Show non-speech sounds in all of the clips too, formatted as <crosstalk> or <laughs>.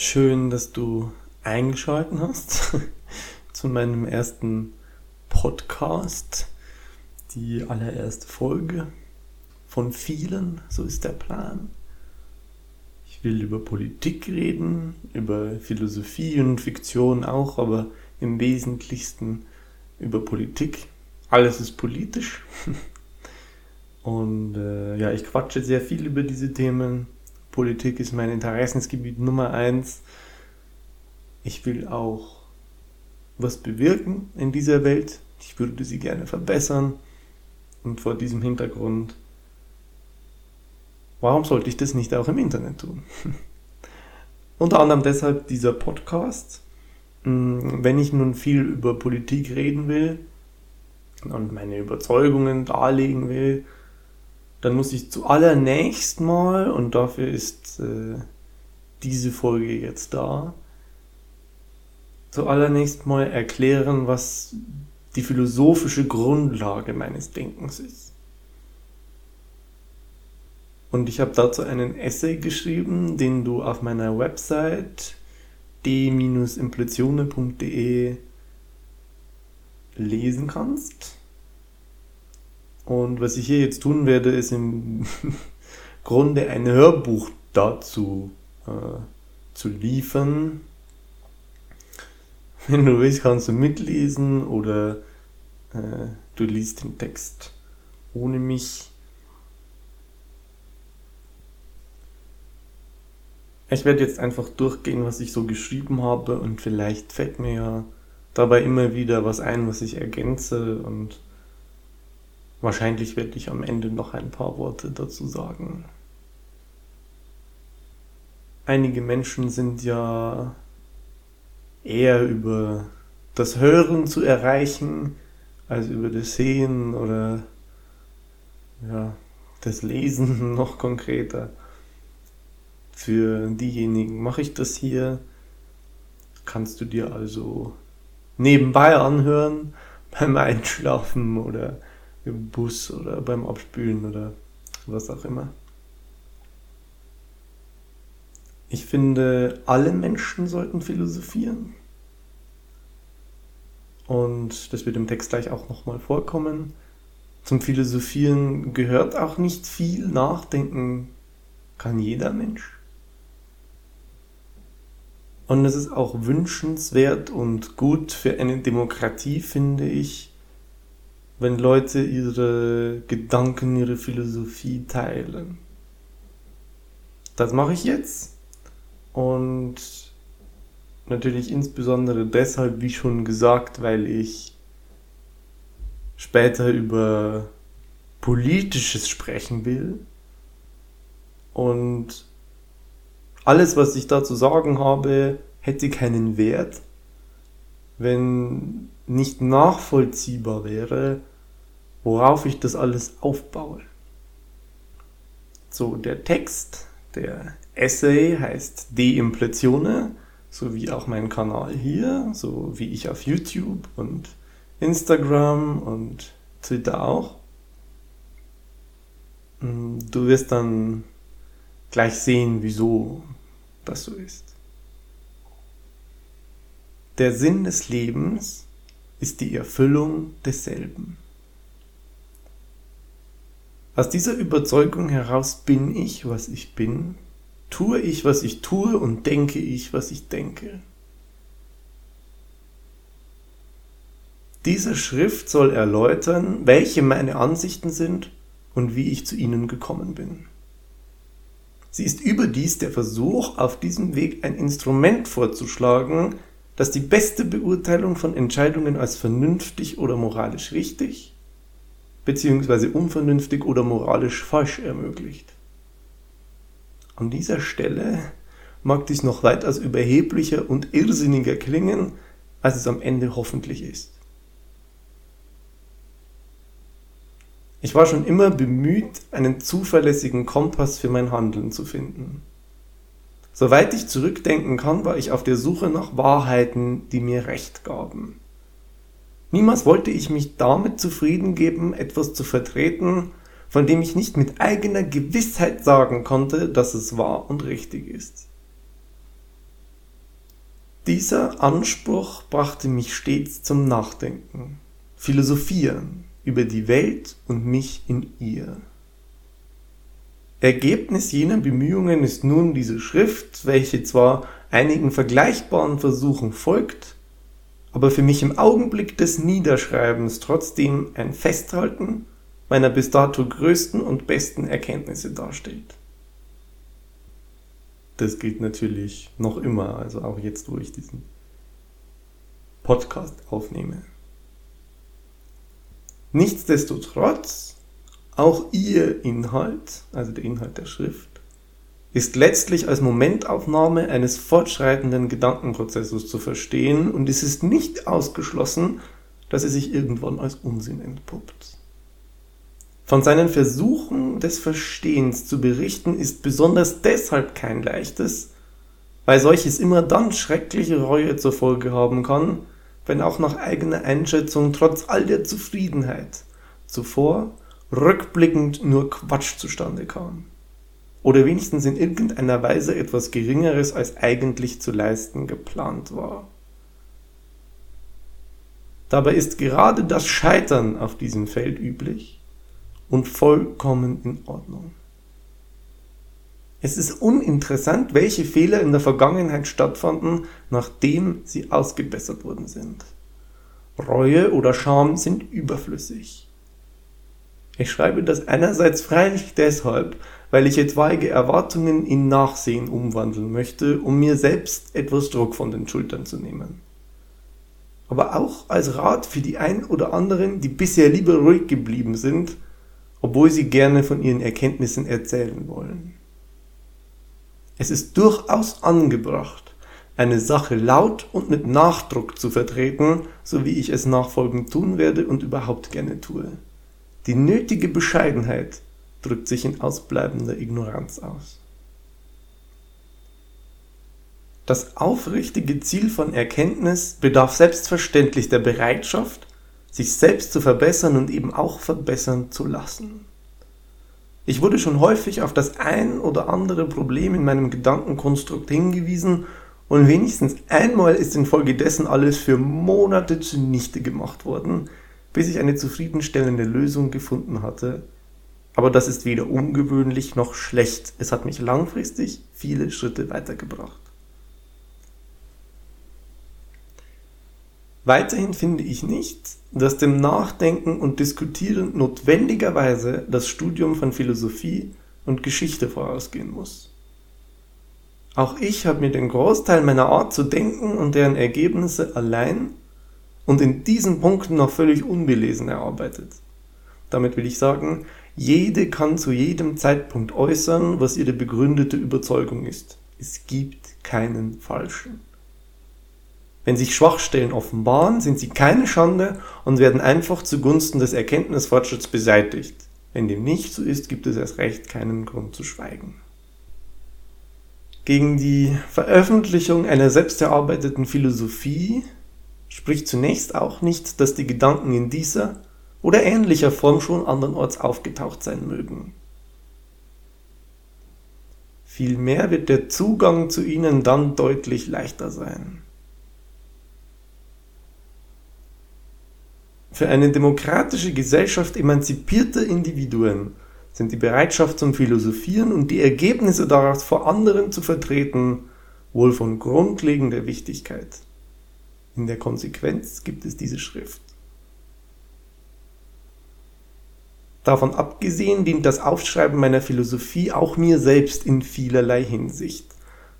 schön, dass du eingeschalten hast <laughs> zu meinem ersten Podcast, die allererste Folge von vielen, so ist der Plan. Ich will über Politik reden, über Philosophie und Fiktion auch, aber im Wesentlichsten über Politik. Alles ist politisch. <laughs> Und äh, ja, ich quatsche sehr viel über diese Themen Politik ist mein Interessensgebiet Nummer eins. Ich will auch was bewirken in dieser Welt. Ich würde sie gerne verbessern. Und vor diesem Hintergrund, warum sollte ich das nicht auch im Internet tun? <laughs> Unter anderem deshalb dieser Podcast. Hm, wenn ich nun viel über Politik reden will und meine Überzeugungen darlegen will, dann muss ich zuallererst mal, und dafür ist äh, diese Folge jetzt da, zuallererst mal erklären, was die philosophische Grundlage meines Denkens ist. Und ich habe dazu einen Essay geschrieben, den du auf meiner Website d-impletione.de lesen kannst. Und was ich hier jetzt tun werde, ist im <laughs> Grunde ein Hörbuch dazu äh, zu liefern. <laughs> Wenn du willst, kannst du mitlesen oder äh, du liest den Text ohne mich. Ich werde jetzt einfach durchgehen, was ich so geschrieben habe und vielleicht fällt mir ja dabei immer wieder was ein, was ich ergänze und Wahrscheinlich werde ich am Ende noch ein paar Worte dazu sagen. Einige Menschen sind ja eher über das Hören zu erreichen, als über das Sehen oder ja, das Lesen <laughs> noch konkreter. Für diejenigen mache ich das hier. Kannst du dir also nebenbei anhören, <laughs> beim Einschlafen oder im Bus oder beim Abspülen oder was auch immer. Ich finde, alle Menschen sollten philosophieren. Und das wird im Text gleich auch nochmal vorkommen. Zum Philosophieren gehört auch nicht viel. Nachdenken kann jeder Mensch. Und es ist auch wünschenswert und gut für eine Demokratie, finde ich, wenn Leute ihre Gedanken, ihre Philosophie teilen. Das mache ich jetzt. Und natürlich insbesondere deshalb, wie schon gesagt, weil ich später über Politisches sprechen will. Und alles, was ich da zu sagen habe, hätte keinen Wert, wenn nicht nachvollziehbar wäre, worauf ich das alles aufbaue. So, der Text, der Essay heißt De-Impletione, so wie auch mein Kanal hier, so wie ich auf YouTube und Instagram und Twitter auch. Mm, du wirst dann gleich sehen, wieso das so ist. Der Sinn des Lebens ist die Erfüllung desselben. Aus dieser Überzeugung heraus bin ich, was ich bin, tue ich, was ich tue und denke ich, was ich denke. Diese Schrift soll erläutern, welche meine Ansichten sind und wie ich zu ihnen gekommen bin. Sie ist überdies der Versuch, auf diesem Weg ein Instrument vorzuschlagen, das die beste Beurteilung von Entscheidungen als vernünftig oder moralisch richtig beziehungsweise unvernünftig oder moralisch falsch ermöglicht. An dieser Stelle mag dies noch weitaus überheblicher und irrsinniger klingen, als es am Ende hoffentlich ist. Ich war schon immer bemüht, einen zuverlässigen Kompass für mein Handeln zu finden. Soweit ich zurückdenken kann, war ich auf der Suche nach Wahrheiten, die mir Recht gaben. Niemals wollte ich mich damit zufrieden geben, etwas zu vertreten, von dem ich nicht mit eigener Gewissheit sagen konnte, dass es wahr und richtig ist. Dieser Anspruch brachte mich stets zum Nachdenken, Philosophieren über die Welt und mich in ihr. Ergebnis jener Bemühungen ist nun diese Schrift, welche zwar einigen vergleichbaren Versuchen folgt, aber für mich im Augenblick des Niederschreibens trotzdem ein Festhalten meiner bis dato größten und besten Erkenntnisse darstellt. Das gilt natürlich noch immer, also auch jetzt, wo ich diesen Podcast aufnehme. Nichtsdestotrotz auch ihr Inhalt, also der Inhalt der Schrift, ist letztlich als Momentaufnahme eines fortschreitenden Gedankenprozesses zu verstehen und es ist nicht ausgeschlossen, dass er sich irgendwann als Unsinn entpuppt. Von seinen Versuchen des Verstehens zu berichten ist besonders deshalb kein leichtes, weil solches immer dann schreckliche Reue zur Folge haben kann, wenn auch nach eigener Einschätzung trotz all der Zufriedenheit zuvor rückblickend nur Quatsch zustande kam. Oder wenigstens in irgendeiner Weise etwas Geringeres als eigentlich zu leisten geplant war. Dabei ist gerade das Scheitern auf diesem Feld üblich und vollkommen in Ordnung. Es ist uninteressant, welche Fehler in der Vergangenheit stattfanden, nachdem sie ausgebessert worden sind. Reue oder Scham sind überflüssig. Ich schreibe das einerseits freilich deshalb, weil ich etwaige Erwartungen in Nachsehen umwandeln möchte, um mir selbst etwas Druck von den Schultern zu nehmen. Aber auch als Rat für die ein oder anderen, die bisher lieber ruhig geblieben sind, obwohl sie gerne von ihren Erkenntnissen erzählen wollen. Es ist durchaus angebracht, eine Sache laut und mit Nachdruck zu vertreten, so wie ich es nachfolgend tun werde und überhaupt gerne tue. Die nötige Bescheidenheit drückt sich in ausbleibender Ignoranz aus. Das aufrichtige Ziel von Erkenntnis bedarf selbstverständlich der Bereitschaft, sich selbst zu verbessern und eben auch verbessern zu lassen. Ich wurde schon häufig auf das ein oder andere Problem in meinem Gedankenkonstrukt hingewiesen und wenigstens einmal ist infolgedessen alles für Monate zunichte gemacht worden, bis ich eine zufriedenstellende Lösung gefunden hatte. Aber das ist weder ungewöhnlich noch schlecht. Es hat mich langfristig viele Schritte weitergebracht. Weiterhin finde ich nicht, dass dem Nachdenken und Diskutieren notwendigerweise das Studium von Philosophie und Geschichte vorausgehen muss. Auch ich habe mir den Großteil meiner Art zu denken und deren Ergebnisse allein und in diesen Punkten noch völlig unbelesen erarbeitet. Damit will ich sagen, jede kann zu jedem Zeitpunkt äußern, was ihre begründete Überzeugung ist. Es gibt keinen falschen. Wenn sich Schwachstellen offenbaren, sind sie keine Schande und werden einfach zugunsten des Erkenntnisfortschritts beseitigt. Wenn dem nicht so ist, gibt es erst recht keinen Grund zu schweigen. Gegen die Veröffentlichung einer selbst erarbeiteten Philosophie spricht zunächst auch nicht, dass die Gedanken in dieser oder ähnlicher Form schon andernorts aufgetaucht sein mögen. Vielmehr wird der Zugang zu ihnen dann deutlich leichter sein. Für eine demokratische Gesellschaft emanzipierter Individuen sind die Bereitschaft zum Philosophieren und die Ergebnisse daraus vor anderen zu vertreten wohl von grundlegender Wichtigkeit. In der Konsequenz gibt es diese Schrift. Davon abgesehen dient das Aufschreiben meiner Philosophie auch mir selbst in vielerlei Hinsicht.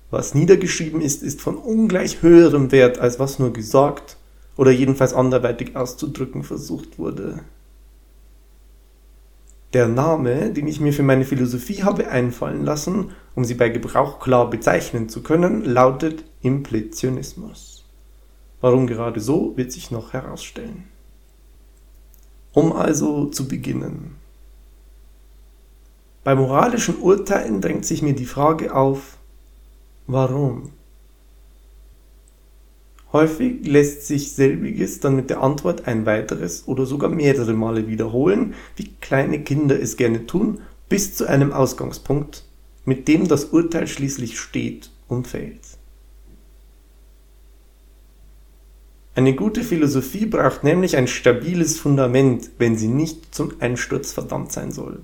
Was niedergeschrieben ist, ist von ungleich höherem Wert, als was nur gesagt oder jedenfalls anderweitig auszudrücken versucht wurde. Der Name, den ich mir für meine Philosophie habe einfallen lassen, um sie bei Gebrauch klar bezeichnen zu können, lautet Implitionismus. Warum gerade so, wird sich noch herausstellen. Um also zu beginnen. Bei moralischen Urteilen drängt sich mir die Frage auf, warum? Häufig lässt sich selbiges dann mit der Antwort ein weiteres oder sogar mehrere Male wiederholen, wie kleine Kinder es gerne tun, bis zu einem Ausgangspunkt, mit dem das Urteil schließlich steht und fällt. Eine gute Philosophie braucht nämlich ein stabiles Fundament, wenn sie nicht zum Einsturz verdammt sein soll.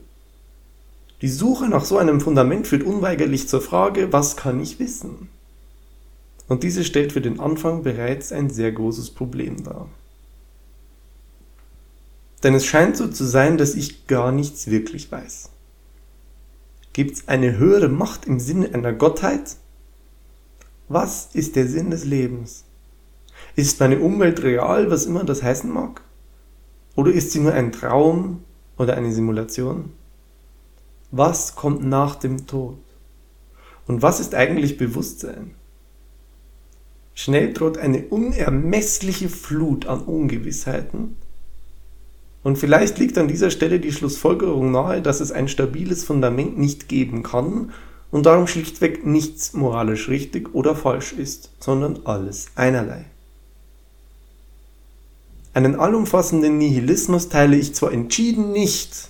Die Suche nach so einem Fundament führt unweigerlich zur Frage, was kann ich wissen? Und diese stellt für den Anfang bereits ein sehr großes Problem dar. Denn es scheint so zu sein, dass ich gar nichts wirklich weiß. Gibt es eine höhere Macht im Sinne einer Gottheit? Was ist der Sinn des Lebens? Ist meine Umwelt real, was immer das heißen mag? Oder ist sie nur ein Traum oder eine Simulation? Was kommt nach dem Tod? Und was ist eigentlich Bewusstsein? Schnell droht eine unermessliche Flut an Ungewissheiten. Und vielleicht liegt an dieser Stelle die Schlussfolgerung nahe, dass es ein stabiles Fundament nicht geben kann und darum schlichtweg nichts moralisch richtig oder falsch ist, sondern alles einerlei. Einen allumfassenden Nihilismus teile ich zwar entschieden nicht,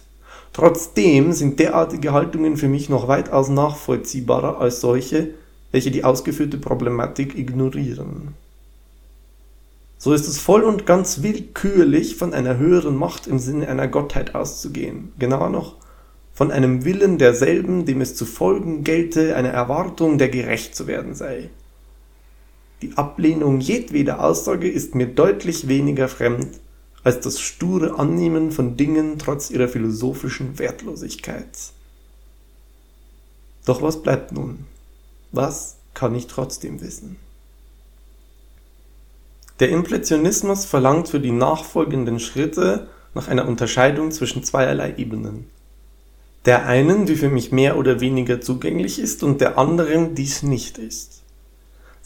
trotzdem sind derartige Haltungen für mich noch weitaus nachvollziehbarer als solche, welche die ausgeführte Problematik ignorieren. So ist es voll und ganz willkürlich, von einer höheren Macht im Sinne einer Gottheit auszugehen. Genauer noch, von einem Willen derselben, dem es zu folgen gelte, eine Erwartung, der gerecht zu werden sei. Die Ablehnung jedweder Aussage ist mir deutlich weniger fremd als das sture Annehmen von Dingen trotz ihrer philosophischen Wertlosigkeit. Doch was bleibt nun? Was kann ich trotzdem wissen? Der Impressionismus verlangt für die nachfolgenden Schritte nach einer Unterscheidung zwischen zweierlei Ebenen. Der einen, die für mich mehr oder weniger zugänglich ist, und der anderen, dies nicht ist.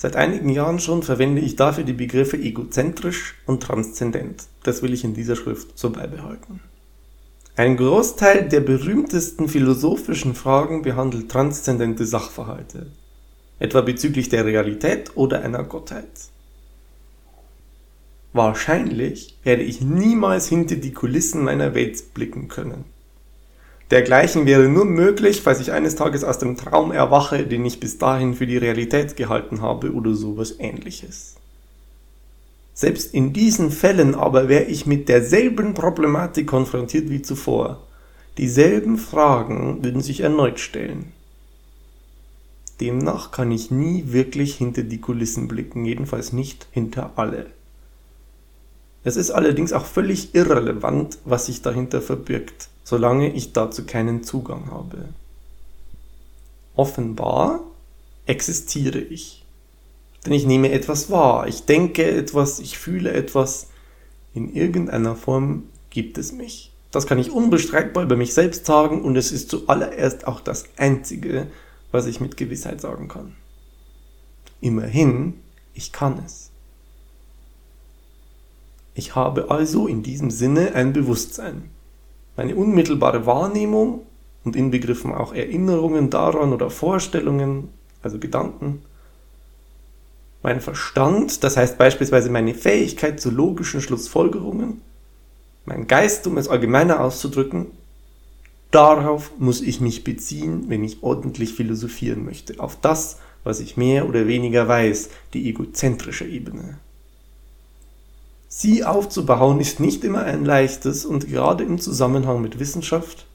Seit einigen Jahren schon verwende ich dafür die Begriffe egozentrisch und transzendent. Das will ich in dieser Schrift so beibehalten. Ein Großteil der berühmtesten philosophischen Fragen behandelt transzendente Sachverhalte, etwa bezüglich der Realität oder einer Gottheit. Wahrscheinlich werde ich niemals hinter die Kulissen meiner Welt blicken können. Dergleichen wäre nur möglich, falls ich eines Tages aus dem Traum erwache, den ich bis dahin für die Realität gehalten habe oder sowas ähnliches. Selbst in diesen Fällen aber wäre ich mit derselben Problematik konfrontiert wie zuvor. Dieselben Fragen würden sich erneut stellen. Demnach kann ich nie wirklich hinter die Kulissen blicken, jedenfalls nicht hinter alle. Es ist allerdings auch völlig irrelevant, was sich dahinter verbirgt solange ich dazu keinen Zugang habe. Offenbar existiere ich. Denn ich nehme etwas wahr, ich denke etwas, ich fühle etwas. In irgendeiner Form gibt es mich. Das kann ich unbestreitbar über mich selbst sagen und es ist zuallererst auch das Einzige, was ich mit Gewissheit sagen kann. Immerhin, ich kann es. Ich habe also in diesem Sinne ein Bewusstsein. Meine unmittelbare Wahrnehmung und inbegriffen auch Erinnerungen daran oder Vorstellungen, also Gedanken. Mein Verstand, das heißt beispielsweise meine Fähigkeit zu logischen Schlussfolgerungen, mein Geist, um es allgemeiner auszudrücken, darauf muss ich mich beziehen, wenn ich ordentlich philosophieren möchte, auf das, was ich mehr oder weniger weiß, die egozentrische Ebene. Sie aufzubauen ist nicht immer ein leichtes und gerade im Zusammenhang mit Wissenschaft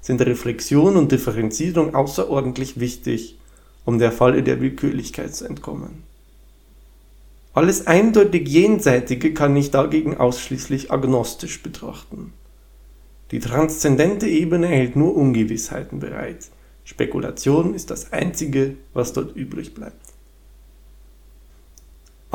sind Reflexion und Differenzierung außerordentlich wichtig, um der Falle der Willkürlichkeit zu entkommen. Alles eindeutig Jenseitige kann ich dagegen ausschließlich agnostisch betrachten. Die transzendente Ebene hält nur Ungewissheiten bereit. Spekulation ist das Einzige, was dort übrig bleibt.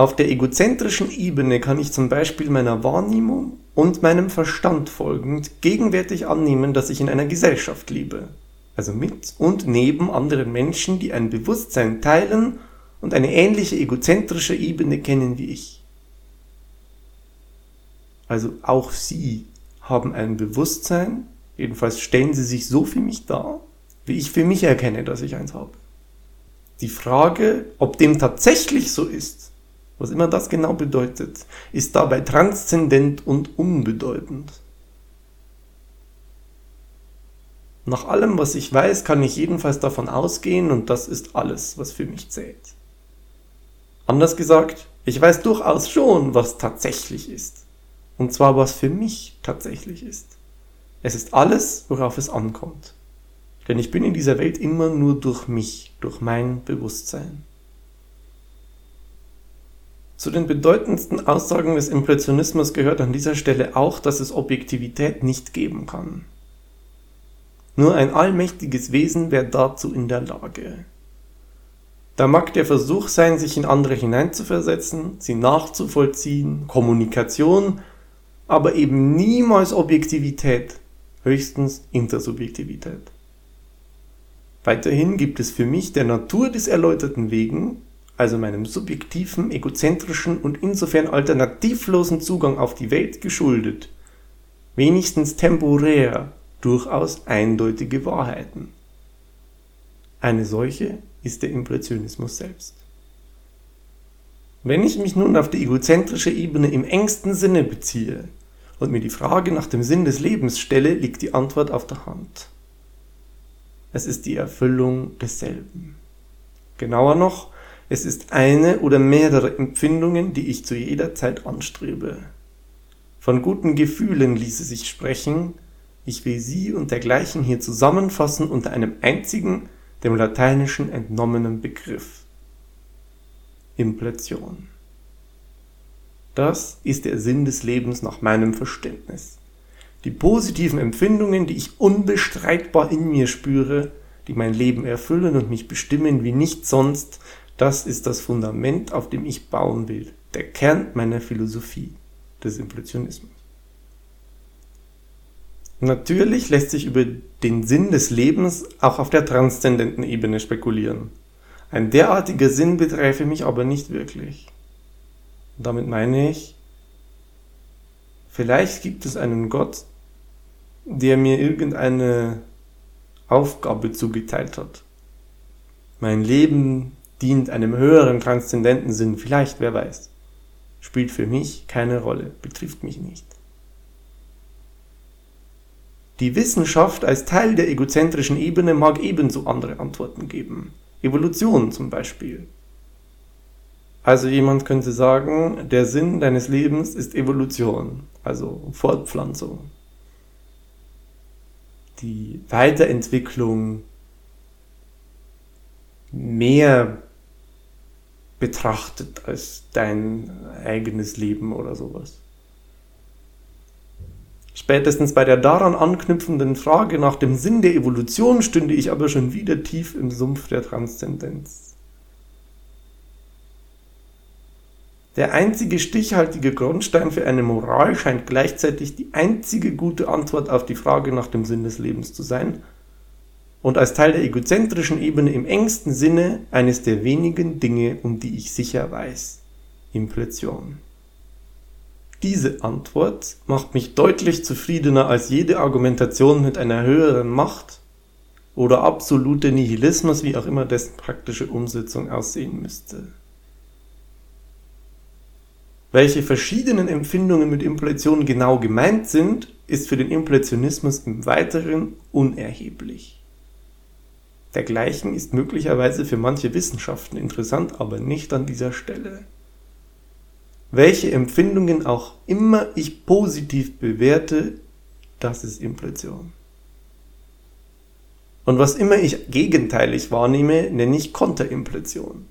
Auf der egozentrischen Ebene kann ich zum Beispiel meiner Wahrnehmung und meinem Verstand folgend gegenwärtig annehmen, dass ich in einer Gesellschaft lebe, also mit und neben anderen Menschen, die ein Bewusstsein teilen und eine ähnliche egozentrische Ebene kennen wie ich. Also auch sie haben ein Bewusstsein, jedenfalls stellen sie sich so für mich dar, wie ich für mich erkenne, dass ich eins habe. Die Frage, ob dem tatsächlich so ist, was immer das genau bedeutet, ist dabei transzendent und unbedeutend. Nach allem, was ich weiß, kann ich jedenfalls davon ausgehen und das ist alles, was für mich zählt. Anders gesagt, Ich weiß durchaus schon, was tatsächlich ist. Und zwar, was für mich tatsächlich ist. Es ist alles, worauf es ankommt. Denn ich bin in dieser Welt immer nur durch mich, durch mein Bewusstsein. Zu den bedeutendsten Aussagen des Impressionismus gehört an dieser Stelle auch, dass es Objektivität nicht geben kann. Nur ein allmächtiges Wesen wäre dazu in der Lage. Da mag der Versuch sein, sich in andere hineinzuversetzen, sie nachzuvollziehen, Kommunikation, aber eben niemals Objektivität, höchstens Intersubjektivität. Weiterhin gibt es für mich der Natur des Erläuterten wegen also meinem subjektiven, egozentrischen und insofern alternativlosen Zugang auf die Welt geschuldet, wenigstens temporär durchaus eindeutige Wahrheiten. Eine solche ist der Impressionismus selbst. Wenn ich mich nun auf die egozentrische Ebene im engsten Sinne beziehe und mir die Frage nach dem Sinn des Lebens stelle, liegt die Antwort auf der Hand. Es ist die Erfüllung desselben. Genauer noch, es ist eine oder mehrere Empfindungen, die ich zu jeder Zeit anstrebe. Von guten Gefühlen ließe sich sprechen, ich will sie und dergleichen hier zusammenfassen unter einem einzigen, dem Lateinischen entnommenen Begriff. Impletion. Das ist der Sinn des Lebens nach meinem Verständnis. Die positiven Empfindungen, die ich unbestreitbar in mir spüre, die mein Leben erfüllen und mich bestimmen wie nichts sonst, das ist das Fundament, auf dem ich bauen will, der Kern meiner Philosophie des Impressionismus. Natürlich lässt sich über den Sinn des Lebens auch auf der transzendenten Ebene spekulieren. Ein derartiger Sinn beträfe mich aber nicht wirklich. damit meine ich, vielleicht gibt es einen Gott, der mir irgendeine Aufgabe zugeteilt hat. Mein Leben dient einem höheren transzendenten Sinn, vielleicht, wer weiß. Spielt für mich keine Rolle, betrifft mich nicht. Die Wissenschaft als Teil der egozentrischen Ebene mag ebenso andere Antworten geben. Evolution zum Beispiel. Also jemand könnte sagen, der Sinn deines Lebens ist Evolution, also Fortpflanzung. Die Weiterentwicklung mehr betrachtet als dein eigenes Leben oder sowas. Spätestens bei der daran anknüpfenden Frage nach dem Sinn der Evolution stünde ich aber schon wieder tief im Sumpf der Transzendenz. Der einzige stichhaltige Grundstein für eine Moral scheint gleichzeitig die einzige gute Antwort auf die Frage nach dem Sinn des Lebens zu sein, und als Teil der egozentrischen Ebene im engsten Sinne eines der wenigen Dinge, um die ich sicher weiß. Impression. Diese Antwort macht mich deutlich zufriedener als jede Argumentation mit einer höheren Macht oder absolute Nihilismus, wie auch immer dessen praktische Umsetzung aussehen müsste. Welche verschiedenen Empfindungen mit Impression genau gemeint sind, ist für den Impressionismus im Weiteren unerheblich. Dergleichen ist möglicherweise für manche Wissenschaften interessant, aber nicht an dieser Stelle. Welche Empfindungen auch immer ich positiv bewerte, das ist Impression. Und was immer ich gegenteilig wahrnehme, nenne ich Konterimpression.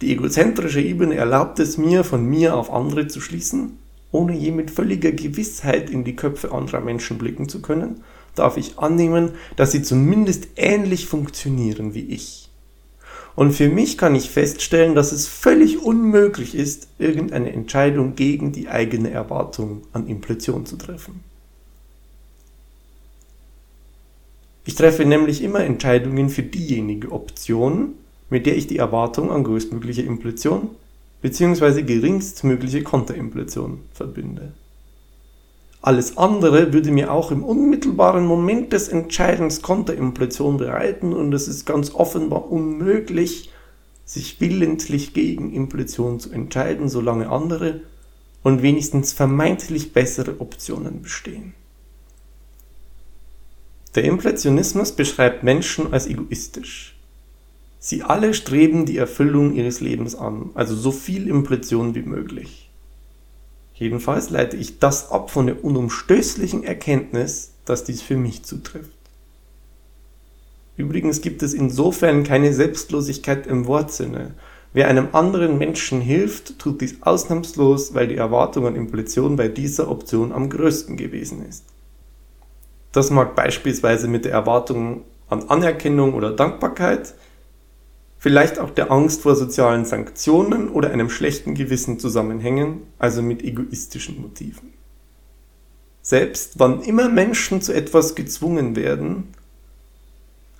Die egozentrische Ebene erlaubt es mir, von mir auf andere zu schließen, ohne je mit völliger Gewissheit in die Köpfe anderer Menschen blicken zu können darf ich annehmen, dass sie zumindest ähnlich funktionieren wie ich. Und für mich kann ich feststellen, dass es völlig unmöglich ist, irgendeine Entscheidung gegen die eigene Erwartung an Impression zu treffen. Ich treffe nämlich immer Entscheidungen für diejenige Option, mit der ich die Erwartung an größtmögliche Impression bzw. geringstmögliche Konterimpression verbinde. Alles andere würde mir auch im unmittelbaren Moment des Entscheidens Konterimpression bereiten und es ist ganz offenbar unmöglich, sich willentlich gegen Impression zu entscheiden, solange andere und wenigstens vermeintlich bessere Optionen bestehen. Der Impressionismus beschreibt Menschen als egoistisch. Sie alle streben die Erfüllung ihres Lebens an, also so viel Impletion wie möglich. Jedenfalls leite ich das ab von der unumstößlichen Erkenntnis, dass dies für mich zutrifft. Übrigens gibt es insofern keine Selbstlosigkeit im Wortsinne. Wer einem anderen Menschen hilft, tut dies ausnahmslos, weil die Erwartung an Impletion bei dieser Option am größten gewesen ist. Das mag beispielsweise mit der Erwartung an Anerkennung oder Dankbarkeit, vielleicht auch der Angst vor sozialen Sanktionen oder einem schlechten Gewissen zusammenhängen, also mit egoistischen Motiven. Selbst wann immer Menschen zu etwas gezwungen werden,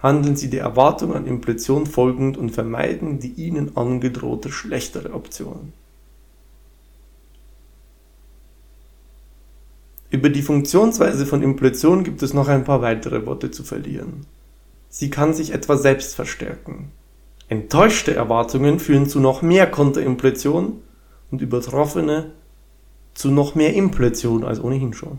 handeln sie der Erwartung an Impletion folgend und vermeiden die ihnen angedrohte schlechtere Option. Über die Funktionsweise von Impletion gibt es noch ein paar weitere Worte zu verlieren. Sie kann sich etwa selbst verstärken. Enttäuschte Erwartungen führen zu noch mehr Konterimpletion und übertroffene zu noch mehr Impletion als ohnehin schon.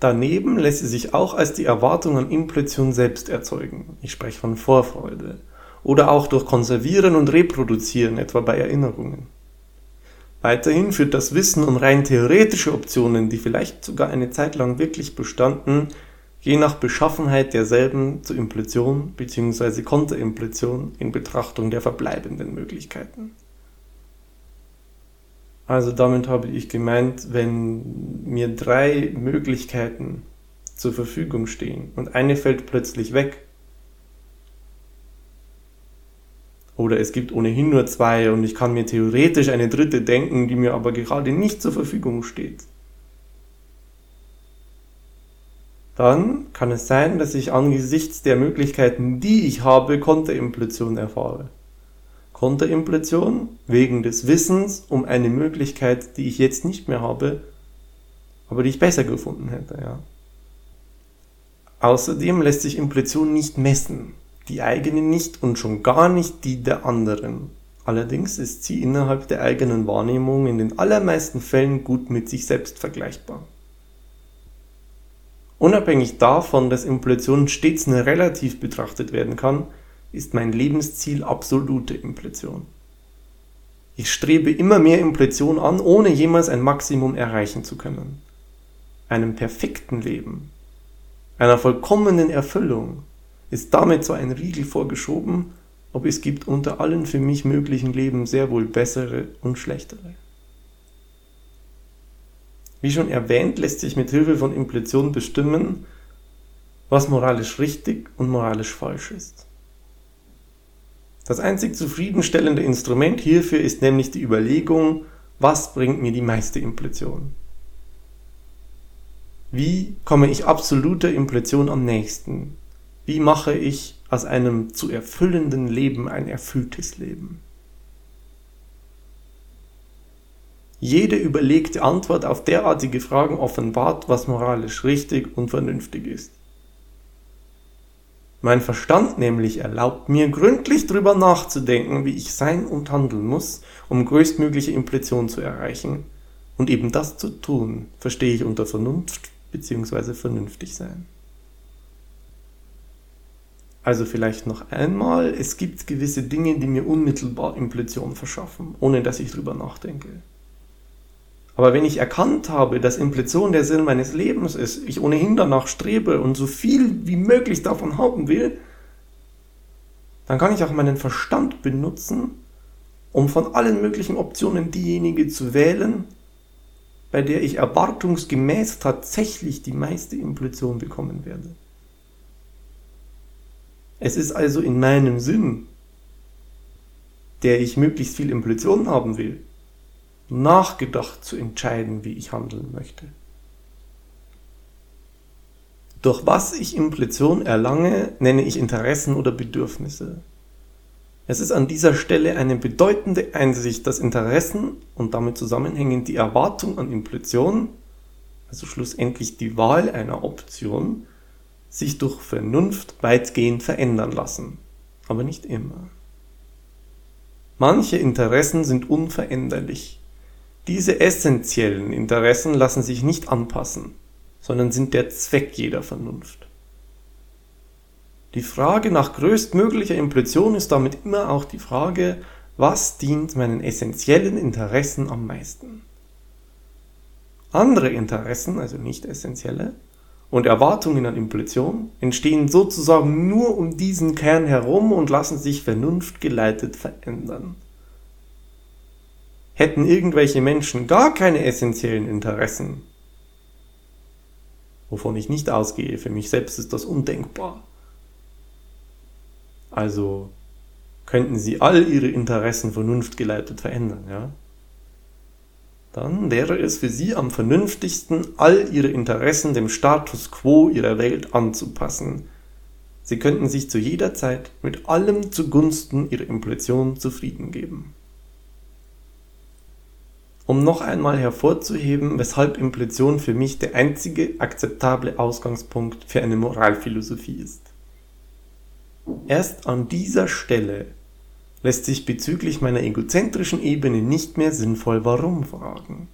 Daneben lässt sie sich auch als die Erwartung an Impletion selbst erzeugen. Ich spreche von Vorfreude. Oder auch durch Konservieren und Reproduzieren, etwa bei Erinnerungen. Weiterhin führt das Wissen um rein theoretische Optionen, die vielleicht sogar eine Zeit lang wirklich bestanden, je nach Beschaffenheit derselben zur Impletion bzw. Konterimpletion in Betrachtung der verbleibenden Möglichkeiten. Also damit habe ich gemeint, wenn mir drei Möglichkeiten zur Verfügung stehen und eine fällt plötzlich weg, oder es gibt ohnehin nur zwei und ich kann mir theoretisch eine dritte denken, die mir aber gerade nicht zur Verfügung steht, dann kann es sein, dass ich angesichts der Möglichkeiten, die ich habe, Konterimpletion erfahre. Konterimpletion wegen des Wissens um eine Möglichkeit, die ich jetzt nicht mehr habe, aber die ich besser gefunden hätte. Ja. Außerdem lässt sich Impletion nicht messen, die eigene nicht und schon gar nicht die der anderen. Allerdings ist sie innerhalb der eigenen Wahrnehmung in den allermeisten Fällen gut mit sich selbst vergleichbar. Unabhängig davon, dass Impletion stets nur relativ betrachtet werden kann, ist mein Lebensziel absolute Impletion. Ich strebe immer mehr Impletion an, ohne jemals ein Maximum erreichen zu können. Einem perfekten Leben, einer vollkommenen Erfüllung ist damit so ein Riegel vorgeschoben, ob es gibt unter allen für mich möglichen Leben sehr wohl bessere und schlechtere. Wie schon erwähnt, lässt sich mit Hilfe von Impletion bestimmen, was moralisch richtig und moralisch falsch ist. Das einzig zufriedenstellende Instrument hierfür ist nämlich die Überlegung, was bringt mir die meiste Impletion? Wie komme ich absoluter Impletion am nächsten? Wie mache ich aus einem zu erfüllenden Leben ein erfülltes Leben? Jede überlegte Antwort auf derartige Fragen offenbart, was moralisch richtig und vernünftig ist. Mein Verstand nämlich erlaubt mir gründlich drüber nachzudenken, wie ich sein und handeln muss, um größtmögliche Implition zu erreichen. Und eben das zu tun, verstehe ich unter Vernunft bzw. vernünftig sein. Also vielleicht noch einmal, es gibt gewisse Dinge, die mir unmittelbar Implition verschaffen, ohne dass ich drüber nachdenke. Aber wenn ich erkannt habe, dass Implition der Sinn meines Lebens ist, ich ohnehin danach strebe und so viel wie möglich davon haben will, dann kann ich auch meinen Verstand benutzen, um von allen möglichen Optionen diejenige zu wählen, bei der ich erwartungsgemäß tatsächlich die meiste Implition bekommen werde. Es ist also in meinem Sinn, der ich möglichst viel Implition haben will, nachgedacht zu entscheiden, wie ich handeln möchte. Durch was ich Implition erlange, nenne ich Interessen oder Bedürfnisse. Es ist an dieser Stelle eine bedeutende Einsicht, dass Interessen und damit zusammenhängend die Erwartung an Implition, also schlussendlich die Wahl einer Option, sich durch Vernunft weitgehend verändern lassen, aber nicht immer. Manche Interessen sind unveränderlich, diese essentiellen Interessen lassen sich nicht anpassen, sondern sind der Zweck jeder Vernunft. Die Frage nach größtmöglicher Impletion ist damit immer auch die Frage, was dient meinen essentiellen Interessen am meisten. Andere Interessen, also nicht essentielle, und Erwartungen an Impletion entstehen sozusagen nur um diesen Kern herum und lassen sich vernunftgeleitet verändern. Hätten irgendwelche Menschen gar keine essentiellen Interessen, wovon ich nicht ausgehe, für mich selbst ist das undenkbar. Also könnten sie all ihre Interessen vernunftgeleitet verändern, ja? Dann wäre es für sie am vernünftigsten, all ihre Interessen dem Status quo ihrer Welt anzupassen. Sie könnten sich zu jeder Zeit mit allem zugunsten ihrer Impletion zufrieden geben. Um noch einmal hervorzuheben, weshalb Impletion für mich der einzige akzeptable Ausgangspunkt für eine Moralphilosophie ist. Erst an dieser Stelle lässt sich bezüglich meiner egozentrischen Ebene nicht mehr sinnvoll Warum fragen.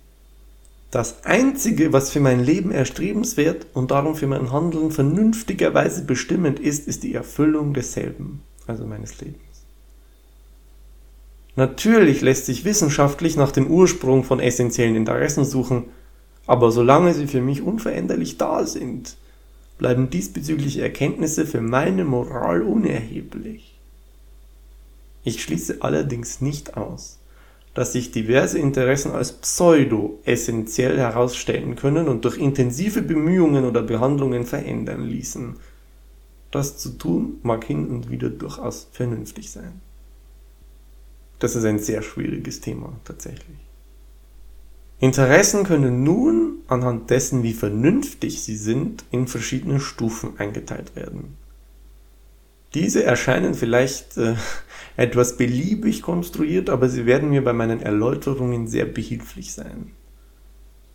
Das Einzige, was für mein Leben erstrebenswert und darum für mein Handeln vernünftigerweise bestimmend ist, ist die Erfüllung desselben, also meines Lebens. Natürlich lässt sich wissenschaftlich nach dem Ursprung von essentiellen Interessen suchen, aber solange sie für mich unveränderlich da sind, bleiben diesbezügliche Erkenntnisse für meine Moral unerheblich. Ich schließe allerdings nicht aus, dass sich diverse Interessen als pseudo-essentiell herausstellen können und durch intensive Bemühungen oder Behandlungen verändern ließen. Das zu tun mag hin und wieder durchaus vernünftig sein. Das ist ein sehr schwieriges Thema tatsächlich. Interessen können nun anhand dessen, wie vernünftig sie sind, in verschiedene Stufen eingeteilt werden. Diese erscheinen vielleicht äh, <laughs> etwas beliebig konstruiert, aber sie werden mir bei meinen Erläuterungen sehr behilflich sein.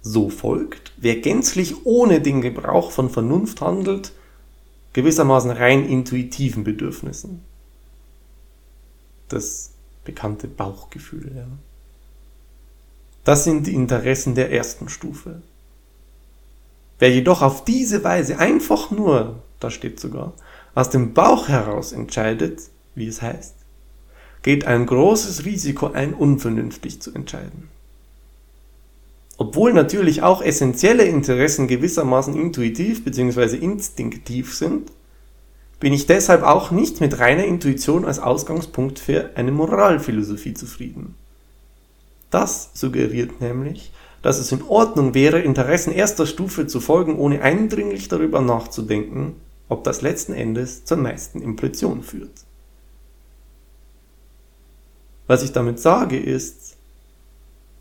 So folgt, wer gänzlich ohne den Gebrauch von Vernunft handelt, gewissermaßen rein intuitiven Bedürfnissen. Das bekannte Bauchgefühl. Ja. Das sind die Interessen der ersten Stufe. Wer jedoch auf diese Weise einfach nur, da steht sogar, aus dem Bauch heraus entscheidet, wie es heißt, geht ein großes Risiko ein, unvernünftig zu entscheiden. Obwohl natürlich auch essentielle Interessen gewissermaßen intuitiv bzw. instinktiv sind, bin ich deshalb auch nicht mit reiner Intuition als Ausgangspunkt für eine Moralphilosophie zufrieden. Das suggeriert nämlich, dass es in Ordnung wäre, Interessen erster Stufe zu folgen, ohne eindringlich darüber nachzudenken, ob das letzten Endes zur meisten Impletion führt. Was ich damit sage ist,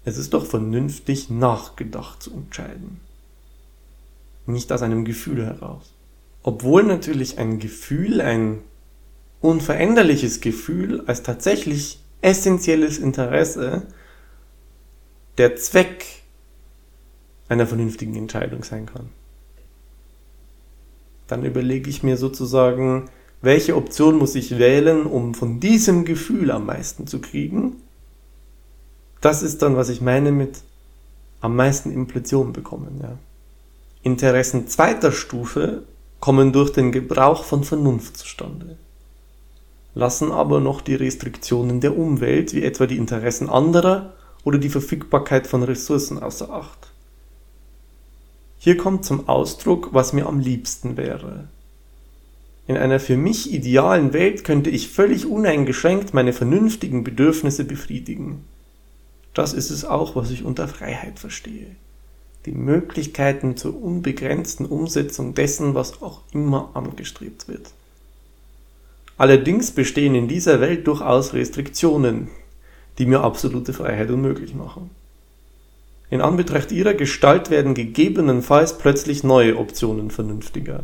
es ist doch vernünftig nachgedacht zu entscheiden. Nicht aus einem Gefühl heraus obwohl natürlich ein Gefühl, ein unveränderliches Gefühl als tatsächlich essentielles Interesse der Zweck einer vernünftigen Entscheidung sein kann. Dann überlege ich mir sozusagen, welche Option muss ich wählen, um von diesem Gefühl am meisten zu kriegen. Das ist dann, was ich meine mit am meisten Implition bekommen. Ja. Interessen zweiter Stufe kommen durch den Gebrauch von Vernunft zustande, lassen aber noch die Restriktionen der Umwelt, wie etwa die Interessen anderer oder die Verfügbarkeit von Ressourcen außer Acht. Hier kommt zum Ausdruck, was mir am liebsten wäre. In einer für mich idealen Welt könnte ich völlig uneingeschränkt meine vernünftigen Bedürfnisse befriedigen. Das ist es auch, was ich unter Freiheit verstehe die Möglichkeiten zur unbegrenzten Umsetzung dessen, was auch immer angestrebt wird. Allerdings bestehen in dieser Welt durchaus Restriktionen, die mir absolute Freiheit unmöglich machen. In Anbetracht ihrer Gestalt werden gegebenenfalls plötzlich neue Optionen vernünftiger.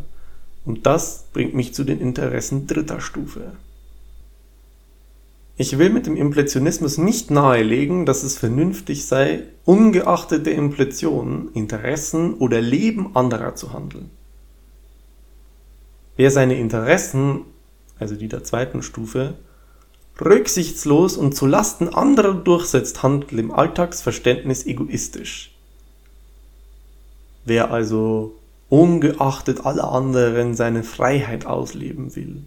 Und das bringt mich zu den Interessen dritter Stufe. Ich will mit dem Impletionismus nicht nahelegen, dass es vernünftig sei, ungeachtet der Impletionen, Interessen oder Leben anderer zu handeln. Wer seine Interessen, also die der zweiten Stufe, rücksichtslos und zu Lasten anderer durchsetzt, handelt im Alltagsverständnis egoistisch. Wer also ungeachtet aller anderen seine Freiheit ausleben will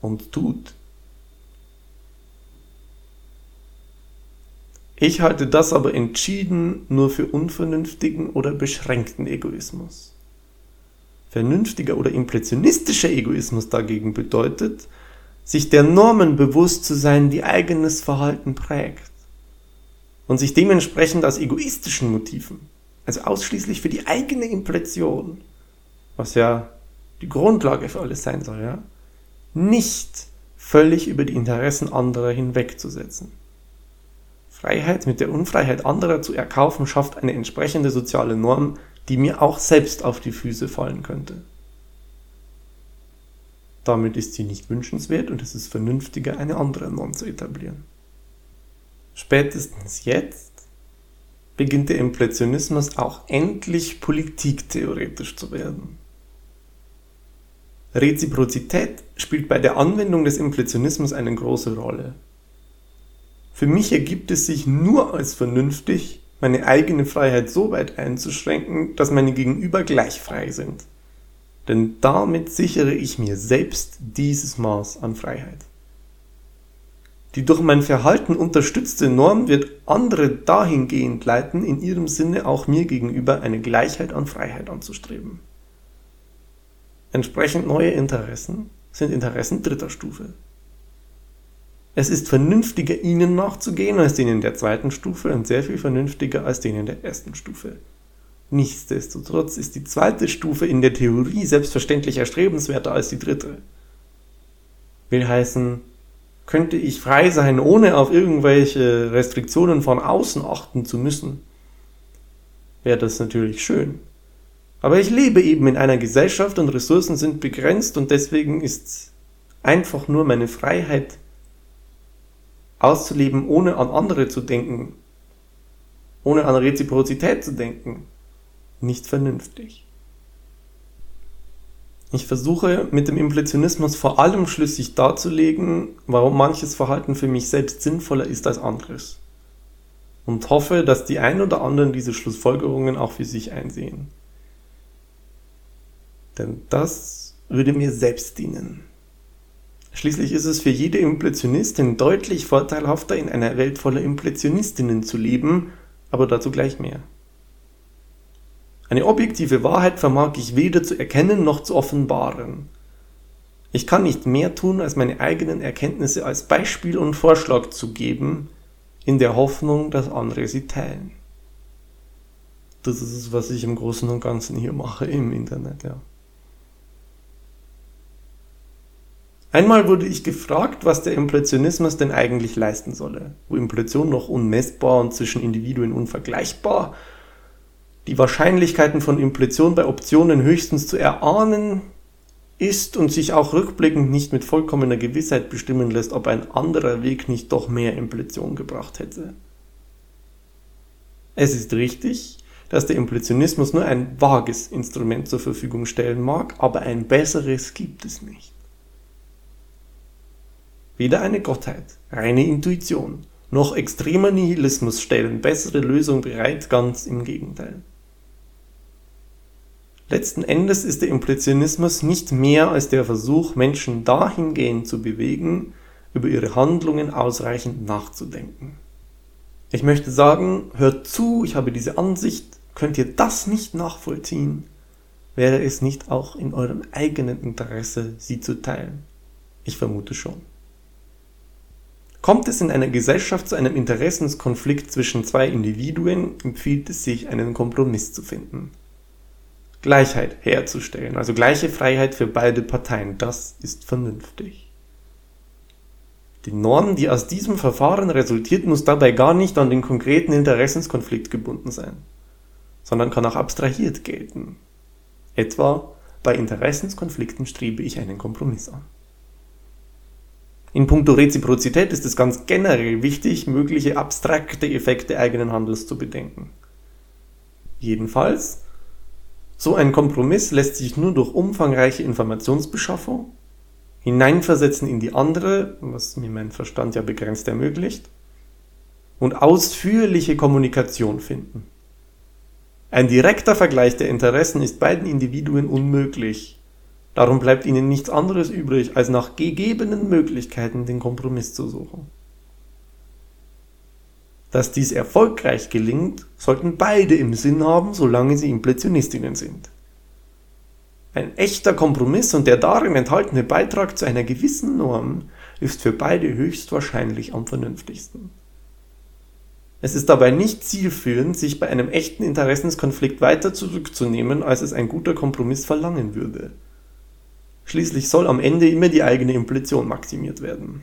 und tut. Ich halte das aber entschieden nur für unvernünftigen oder beschränkten Egoismus. Vernünftiger oder impressionistischer Egoismus dagegen bedeutet, sich der Normen bewusst zu sein, die eigenes Verhalten prägt und sich dementsprechend aus egoistischen Motiven, also ausschließlich für die eigene Impression, was ja die Grundlage für alles sein soll, ja, nicht völlig über die Interessen anderer hinwegzusetzen. Freiheit mit der Unfreiheit anderer zu erkaufen, schafft eine entsprechende soziale Norm, die mir auch selbst auf die Füße fallen könnte. Damit ist sie nicht wünschenswert und es ist vernünftiger, eine andere Norm zu etablieren. Spätestens jetzt beginnt der Impressionismus auch endlich politiktheoretisch zu werden. Reziprozität spielt bei der Anwendung des Impressionismus eine große Rolle. Für mich ergibt es sich nur als vernünftig, meine eigene Freiheit so weit einzuschränken, dass meine Gegenüber gleich frei sind. Denn damit sichere ich mir selbst dieses Maß an Freiheit. Die durch mein Verhalten unterstützte Norm wird andere dahingehend leiten, in ihrem Sinne auch mir gegenüber eine Gleichheit an Freiheit anzustreben. Entsprechend neue Interessen sind Interessen dritter Stufe. Es ist vernünftiger, ihnen nachzugehen als denen der zweiten Stufe und sehr viel vernünftiger als denen der ersten Stufe. Nichtsdestotrotz ist die zweite Stufe in der Theorie selbstverständlich erstrebenswerter als die dritte. Will heißen, könnte ich frei sein, ohne auf irgendwelche Restriktionen von außen achten zu müssen, wäre das natürlich schön. Aber ich lebe eben in einer Gesellschaft und Ressourcen sind begrenzt und deswegen ist einfach nur meine Freiheit auszuleben, ohne an andere zu denken, ohne an Reziprozität zu denken, nicht vernünftig. Ich versuche mit dem Impressionismus vor allem schlüssig darzulegen, warum manches Verhalten für mich selbst sinnvoller ist als anderes. Und hoffe, dass die ein oder anderen diese Schlussfolgerungen auch für sich einsehen. Denn das würde mir selbst dienen. Schließlich ist es für jede Impressionistin deutlich vorteilhafter, in einer Welt voller Impressionistinnen zu leben, aber dazu gleich mehr. Eine objektive Wahrheit vermag ich weder zu erkennen noch zu offenbaren. Ich kann nicht mehr tun, als meine eigenen Erkenntnisse als Beispiel und Vorschlag zu geben, in der Hoffnung, dass andere sie teilen. Das ist es, was ich im Großen und Ganzen hier mache im Internet, ja. Einmal wurde ich gefragt, was der Impressionismus denn eigentlich leisten solle, wo Impression noch unmessbar und zwischen Individuen unvergleichbar, die Wahrscheinlichkeiten von Impression bei Optionen höchstens zu erahnen ist und sich auch rückblickend nicht mit vollkommener Gewissheit bestimmen lässt, ob ein anderer Weg nicht doch mehr Impression gebracht hätte. Es ist richtig, dass der Impressionismus nur ein vages Instrument zur Verfügung stellen mag, aber ein besseres gibt es nicht. Weder eine Gottheit, reine Intuition, noch extremer Nihilismus stellen bessere Lösungen bereit, ganz im Gegenteil. Letzten Endes ist der Impressionismus nicht mehr als der Versuch, Menschen dahingehend zu bewegen, über ihre Handlungen ausreichend nachzudenken. Ich möchte sagen, hört zu, ich habe diese Ansicht, könnt ihr das nicht nachvollziehen, wäre es nicht auch in eurem eigenen Interesse, sie zu teilen? Ich vermute schon. Kommt es in einer Gesellschaft zu einem Interessenskonflikt zwischen zwei Individuen, empfiehlt es sich, einen Kompromiss zu finden. Gleichheit herzustellen, also gleiche Freiheit für beide Parteien, das ist vernünftig. Die Norm, die aus diesem Verfahren resultiert, muss dabei gar nicht an den konkreten Interessenskonflikt gebunden sein, sondern kann auch abstrahiert gelten. Etwa bei Interessenskonflikten strebe ich einen Kompromiss an. In puncto Reziprozität ist es ganz generell wichtig, mögliche abstrakte Effekte eigenen Handels zu bedenken. Jedenfalls, so ein Kompromiss lässt sich nur durch umfangreiche Informationsbeschaffung, Hineinversetzen in die andere, was mir mein Verstand ja begrenzt ermöglicht, und ausführliche Kommunikation finden. Ein direkter Vergleich der Interessen ist beiden Individuen unmöglich. Darum bleibt ihnen nichts anderes übrig, als nach gegebenen Möglichkeiten den Kompromiss zu suchen. Dass dies erfolgreich gelingt, sollten beide im Sinn haben, solange sie Impletionistinnen sind. Ein echter Kompromiss und der darin enthaltene Beitrag zu einer gewissen Norm ist für beide höchstwahrscheinlich am vernünftigsten. Es ist dabei nicht zielführend, sich bei einem echten Interessenskonflikt weiter zurückzunehmen, als es ein guter Kompromiss verlangen würde. Schließlich soll am Ende immer die eigene Implition maximiert werden.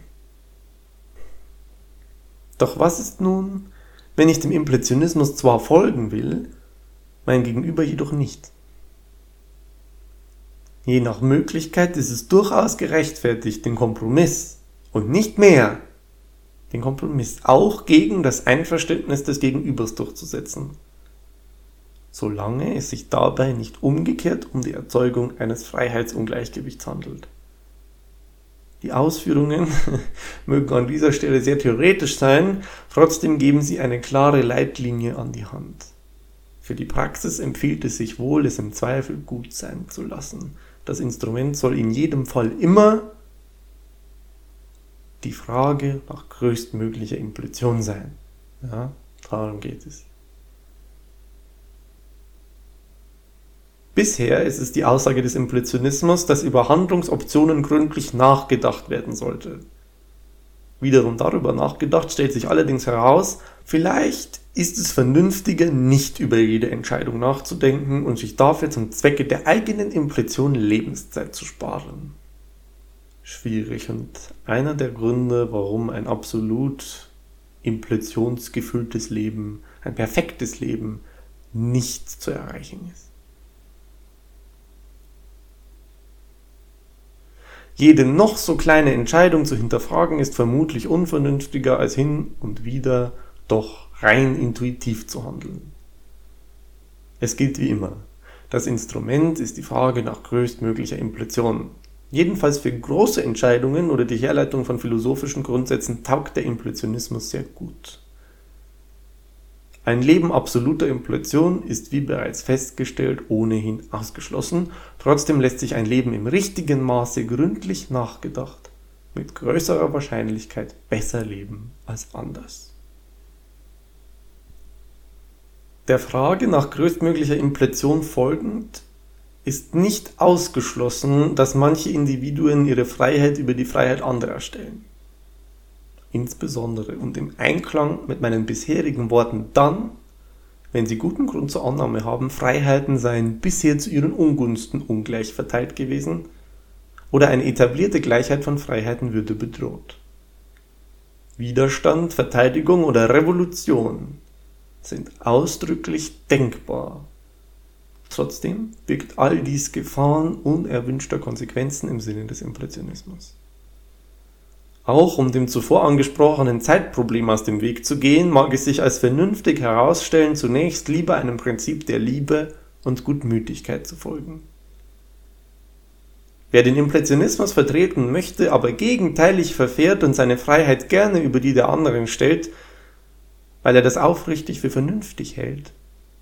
Doch was ist nun, wenn ich dem Implitionismus zwar folgen will, mein Gegenüber jedoch nicht? Je nach Möglichkeit ist es durchaus gerechtfertigt, den Kompromiss und nicht mehr den Kompromiss auch gegen das Einverständnis des Gegenübers durchzusetzen, solange es sich dabei nicht umgekehrt um die Erzeugung eines Freiheitsungleichgewichts handelt. Die Ausführungen <laughs> mögen an dieser Stelle sehr theoretisch sein, trotzdem geben sie eine klare Leitlinie an die Hand. Für die Praxis empfiehlt es sich wohl, es im Zweifel gut sein zu lassen. Das Instrument soll in jedem Fall immer die Frage nach größtmöglicher Implition sein. Ja, darum geht es. Bisher ist es die Aussage des Implitionismus, dass über Handlungsoptionen gründlich nachgedacht werden sollte. Wiederum darüber nachgedacht stellt sich allerdings heraus, vielleicht ist es vernünftiger, nicht über jede Entscheidung nachzudenken und sich dafür zum Zwecke der eigenen Implition Lebenszeit zu sparen schwierig und einer der Gründe, warum ein absolut impletionsgefülltes Leben, ein perfektes Leben nicht zu erreichen ist. Jede noch so kleine Entscheidung zu hinterfragen ist vermutlich unvernünftiger als hin und wieder doch rein intuitiv zu handeln. Es gilt wie immer. Das Instrument ist die Frage nach größtmöglicher Impletion. Jedenfalls für große Entscheidungen oder die Herleitung von philosophischen Grundsätzen taugt der Impletionismus sehr gut. Ein Leben absoluter Impletion ist wie bereits festgestellt ohnehin ausgeschlossen, trotzdem lässt sich ein Leben im richtigen Maße gründlich nachgedacht mit größerer Wahrscheinlichkeit besser leben als anders. Der Frage nach größtmöglicher Impletion folgend ist nicht ausgeschlossen, dass manche Individuen ihre Freiheit über die Freiheit anderer stellen. Insbesondere und im Einklang mit meinen bisherigen Worten dann, wenn sie guten Grund zur Annahme haben, Freiheiten seien bisher zu ihren Ungunsten ungleich verteilt gewesen oder eine etablierte Gleichheit von Freiheiten würde bedroht. Widerstand, Verteidigung oder Revolution sind ausdrücklich denkbar Trotzdem birgt all dies Gefahren unerwünschter Konsequenzen im Sinne des Impressionismus. Auch um dem zuvor angesprochenen Zeitproblem aus dem Weg zu gehen, mag es sich als vernünftig herausstellen, zunächst lieber einem Prinzip der Liebe und Gutmütigkeit zu folgen. Wer den Impressionismus vertreten möchte, aber gegenteilig verfährt und seine Freiheit gerne über die der anderen stellt, weil er das aufrichtig für vernünftig hält,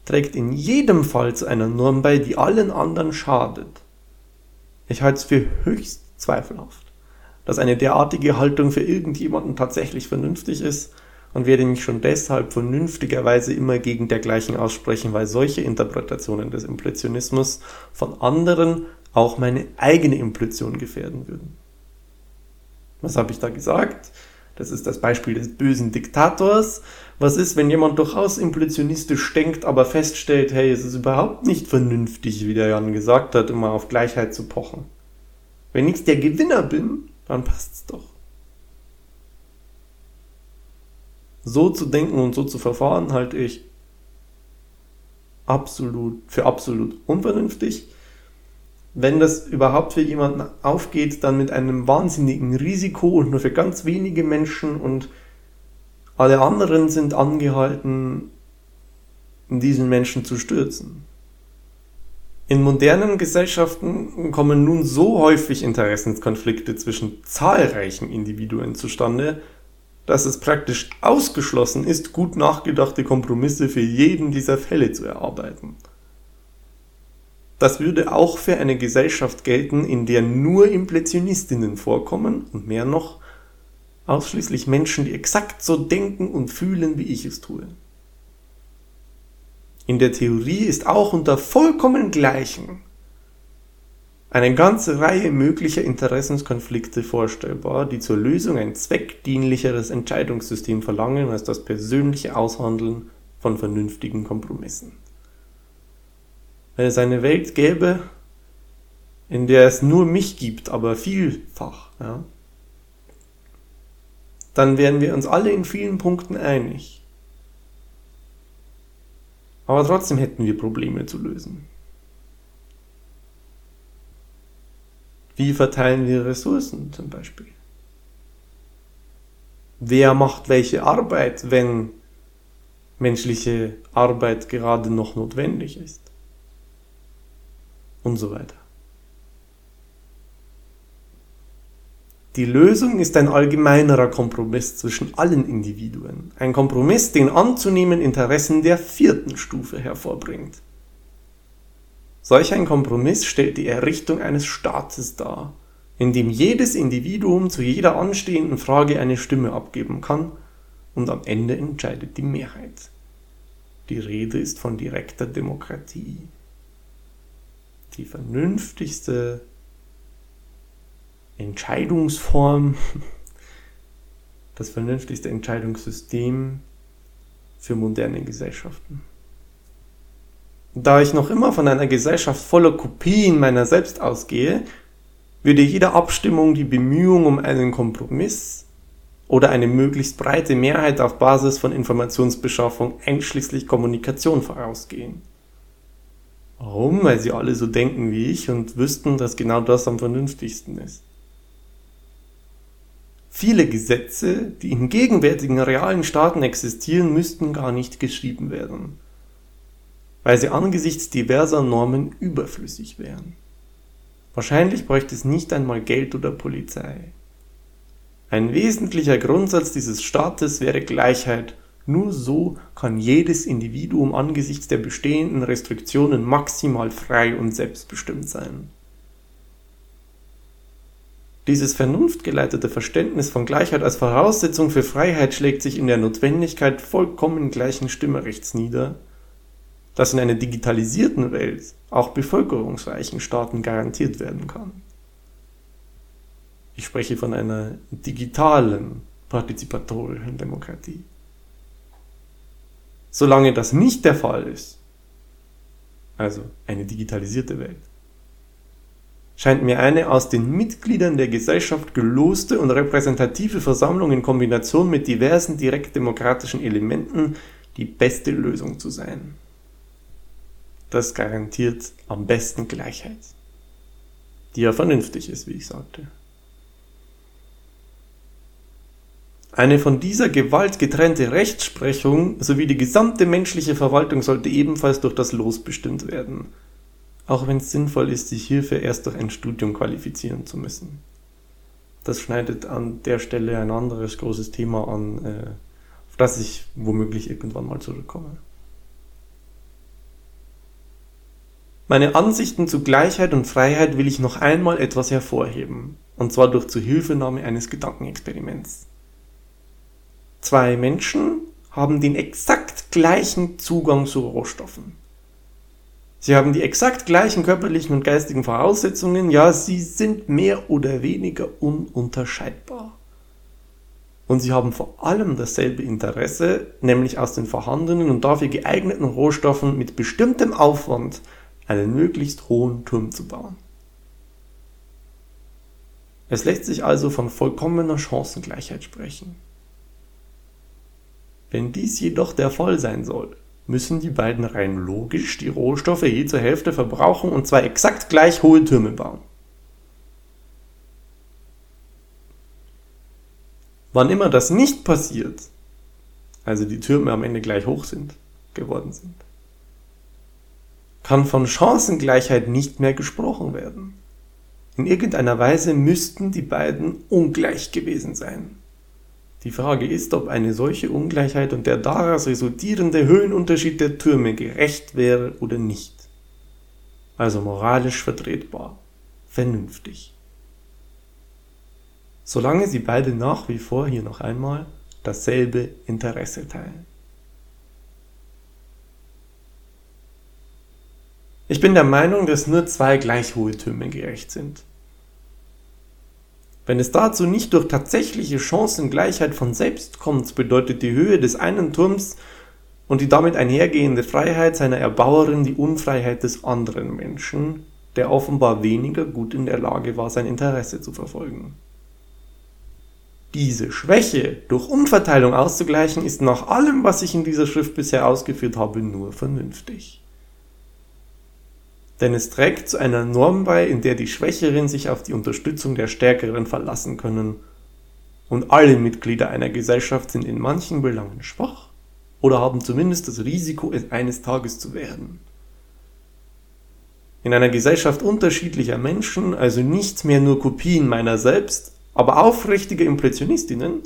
trägt in jedem Fall zu einer Norm bei, die allen anderen schadet. Ich halte es für höchst zweifelhaft, dass eine derartige Haltung für irgendjemanden tatsächlich vernünftig ist und werde mich schon deshalb vernünftigerweise immer gegen dergleichen aussprechen, weil solche Interpretationen des Impressionismus von anderen auch meine eigene Implition gefährden würden. Was habe ich da gesagt? Das ist das Beispiel des bösen Diktators. Was ist, wenn jemand durchaus implitionistisch denkt, aber feststellt, hey, es ist überhaupt nicht vernünftig, wie der Jan gesagt hat, immer auf Gleichheit zu pochen. Wenn ich der Gewinner bin, dann passt's doch. So zu denken und so zu verfahren halte ich absolut für absolut unvernünftig wenn das überhaupt für jemanden aufgeht, dann mit einem wahnsinnigen Risiko und nur für ganz wenige Menschen und alle anderen sind angehalten, diesen Menschen zu stürzen. In modernen Gesellschaften kommen nun so häufig Interessenskonflikte zwischen zahlreichen Individuen zustande, dass es praktisch ausgeschlossen ist, gut nachgedachte Kompromisse für jeden dieser Fälle zu erarbeiten. Das würde auch für eine Gesellschaft gelten, in der nur Impressionistinnen vorkommen und mehr noch ausschließlich Menschen, die exakt so denken und fühlen, wie ich es tue. In der Theorie ist auch unter vollkommen Gleichen eine ganze Reihe möglicher Interessenskonflikte vorstellbar, die zur Lösung ein zweckdienlicheres Entscheidungssystem verlangen als das persönliche Aushandeln von vernünftigen Kompromissen. Wenn es eine Welt gäbe, in der es nur mich gibt, aber vielfach, ja, dann wären wir uns alle in vielen Punkten einig. Aber trotzdem hätten wir Probleme zu lösen. Wie verteilen wir Ressourcen zum Beispiel? Wer macht welche Arbeit, wenn menschliche Arbeit gerade noch notwendig ist? Und so weiter. Die Lösung ist ein allgemeinerer Kompromiss zwischen allen Individuen. Ein Kompromiss, den anzunehmen Interessen der vierten Stufe hervorbringt. Solch ein Kompromiss stellt die Errichtung eines Staates dar, in dem jedes Individuum zu jeder anstehenden Frage eine Stimme abgeben kann und am Ende entscheidet die Mehrheit. Die Rede ist von direkter Demokratie. Die vernünftigste Entscheidungsform, <laughs> das vernünftigste Entscheidungssystem für moderne Gesellschaften. Da ich noch immer von einer Gesellschaft voller Kopien meiner selbst ausgehe, würde jede Abstimmung die Bemühung um einen Kompromiss oder eine möglichst breite Mehrheit auf Basis von Informationsbeschaffung einschließlich Kommunikation vorausgehen. Warum? Weil sie alle so denken wie ich und wüssten, dass genau das am vernünftigsten ist. Viele Gesetze, die in gegenwärtigen realen Staaten existieren, müssten gar nicht geschrieben werden, weil sie angesichts diverser Normen überflüssig wären. Wahrscheinlich bräuchte es nicht einmal Geld oder Polizei. Ein wesentlicher Grundsatz dieses Staates wäre Gleichheit. Nur so kann jedes Individuum angesichts der bestehenden Restriktionen maximal frei und selbstbestimmt sein. Dieses vernunftgeleitete Verständnis von Gleichheit als Voraussetzung für Freiheit schlägt sich in der Notwendigkeit vollkommen gleichen Stimmrechts nieder, das in einer digitalisierten Welt auch bevölkerungsreichen Staaten garantiert werden kann. Ich spreche von einer digitalen, partizipatorischen Demokratie. Solange das nicht der Fall ist, also eine digitalisierte Welt, scheint mir eine aus den Mitgliedern der Gesellschaft geloste und repräsentative Versammlung in Kombination mit diversen direktdemokratischen Elementen die beste Lösung zu sein. Das garantiert am besten Gleichheit, die ja vernünftig ist, wie ich sagte. Eine von dieser Gewalt getrennte Rechtsprechung sowie die gesamte menschliche Verwaltung sollte ebenfalls durch das Los bestimmt werden – auch wenn es sinnvoll ist, sich hierfür erst durch ein Studium qualifizieren zu müssen. Das schneidet an der Stelle ein anderes großes Thema an, äh, auf das ich womöglich irgendwann mal zurückkomme. Meine Ansichten zu Gleichheit und Freiheit will ich noch einmal etwas hervorheben, und zwar durch Zuhilfenahme eines Gedankenexperiments. Zwei Menschen haben den exakt gleichen Zugang zu Rohstoffen. Sie haben die exakt gleichen körperlichen und geistigen Voraussetzungen, ja, sie sind mehr oder weniger ununterscheidbar. Und sie haben vor allem dasselbe Interesse, nämlich aus den vorhandenen und dafür geeigneten Rohstoffen mit bestimmtem Aufwand einen möglichst hohen Turm zu bauen. Es lässt sich also von vollkommener Chancengleichheit sprechen. Wenn dies jedoch der Fall sein soll, müssen die beiden rein logisch die Rohstoffe je zur Hälfte verbrauchen und zwei exakt gleich hohe Türme bauen. Wann immer das nicht passiert, also die Türme am Ende gleich hoch sind, geworden sind, kann von Chancengleichheit nicht mehr gesprochen werden. In irgendeiner Weise müssten die beiden ungleich gewesen sein. Die Frage ist, ob eine solche Ungleichheit und der daraus resultierende Höhenunterschied der Türme gerecht wäre oder nicht. Also moralisch vertretbar, vernünftig. Solange sie beide nach wie vor hier noch einmal dasselbe Interesse teilen. Ich bin der Meinung, dass nur zwei gleich hohe Türme gerecht sind. Wenn es dazu nicht durch tatsächliche Chancengleichheit von selbst kommt, bedeutet die Höhe des einen Turms und die damit einhergehende Freiheit seiner Erbauerin die Unfreiheit des anderen Menschen, der offenbar weniger gut in der Lage war, sein Interesse zu verfolgen. Diese Schwäche durch Umverteilung auszugleichen, ist nach allem, was ich in dieser Schrift bisher ausgeführt habe, nur vernünftig denn es trägt zu einer Norm bei, in der die Schwächeren sich auf die Unterstützung der Stärkeren verlassen können. Und alle Mitglieder einer Gesellschaft sind in manchen Belangen schwach oder haben zumindest das Risiko, es eines Tages zu werden. In einer Gesellschaft unterschiedlicher Menschen, also nicht mehr nur Kopien meiner selbst, aber aufrichtige Impressionistinnen,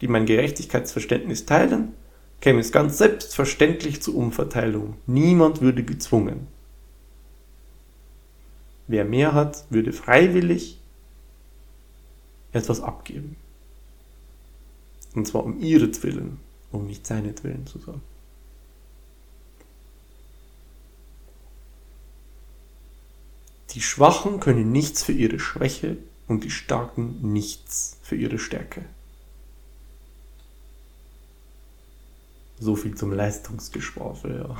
die mein Gerechtigkeitsverständnis teilen, käme es ganz selbstverständlich zur Umverteilung. Niemand würde gezwungen. Wer mehr hat, würde freiwillig etwas abgeben. Und zwar um ihretwillen, um nicht seinetwillen zu sagen. Die Schwachen können nichts für ihre Schwäche und die Starken nichts für ihre Stärke. So viel zum Leistungsgeschwafel, ja.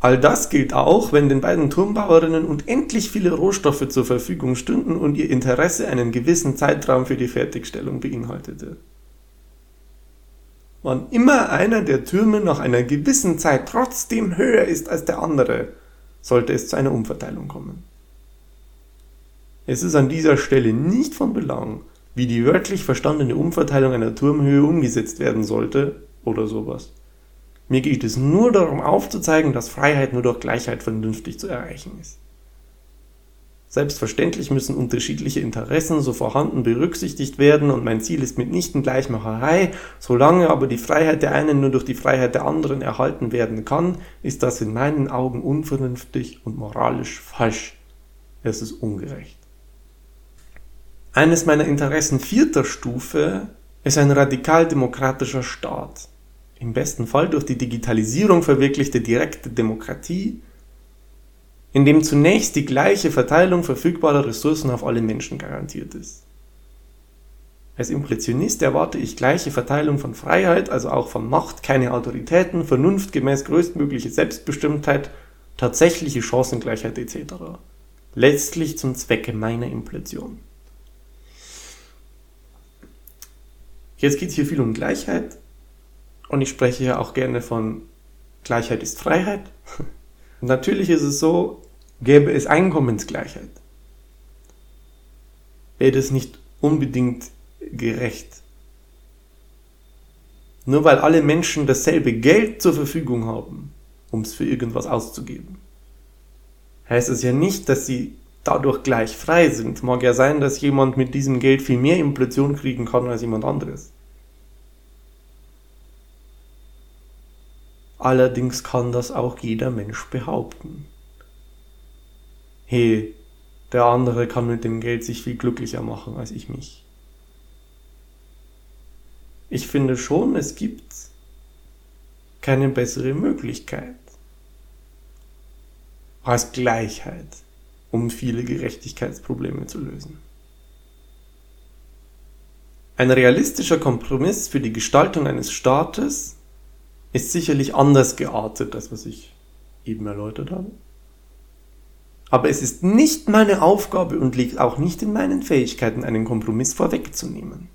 All das gilt auch, wenn den beiden Turmbauerinnen unendlich viele Rohstoffe zur Verfügung stünden und ihr Interesse einen gewissen Zeitraum für die Fertigstellung beinhaltete. Wann immer einer der Türme nach einer gewissen Zeit trotzdem höher ist als der andere, sollte es zu einer Umverteilung kommen. Es ist an dieser Stelle nicht von Belang, wie die wörtlich verstandene Umverteilung einer Turmhöhe umgesetzt werden sollte oder sowas. Mir geht es nur darum aufzuzeigen, dass Freiheit nur durch Gleichheit vernünftig zu erreichen ist. Selbstverständlich müssen unterschiedliche Interessen so vorhanden berücksichtigt werden und mein Ziel ist mitnichten Gleichmacherei. Solange aber die Freiheit der einen nur durch die Freiheit der anderen erhalten werden kann, ist das in meinen Augen unvernünftig und moralisch falsch. Es ist ungerecht. Eines meiner Interessen vierter Stufe ist ein radikal demokratischer Staat im besten Fall durch die Digitalisierung verwirklichte direkte Demokratie, in dem zunächst die gleiche Verteilung verfügbarer Ressourcen auf alle Menschen garantiert ist. Als Impressionist erwarte ich gleiche Verteilung von Freiheit, also auch von Macht, keine Autoritäten, Vernunft gemäß größtmögliche Selbstbestimmtheit, tatsächliche Chancengleichheit etc. Letztlich zum Zwecke meiner Implosion. Jetzt geht es hier viel um Gleichheit, und ich spreche ja auch gerne von Gleichheit ist Freiheit. <laughs> Natürlich ist es so, gäbe es Einkommensgleichheit, wäre das nicht unbedingt gerecht. Nur weil alle Menschen dasselbe Geld zur Verfügung haben, um es für irgendwas auszugeben, heißt es ja nicht, dass sie dadurch gleich frei sind. Mag ja sein, dass jemand mit diesem Geld viel mehr Inflation kriegen kann als jemand anderes. Allerdings kann das auch jeder Mensch behaupten. Hey, der andere kann mit dem Geld sich viel glücklicher machen als ich mich. Ich finde schon, es gibt keine bessere Möglichkeit als Gleichheit, um viele Gerechtigkeitsprobleme zu lösen. Ein realistischer Kompromiss für die Gestaltung eines Staates ist sicherlich anders geartet, das was ich eben erläutert habe. Aber es ist nicht meine Aufgabe und liegt auch nicht in meinen Fähigkeiten, einen Kompromiss vorwegzunehmen.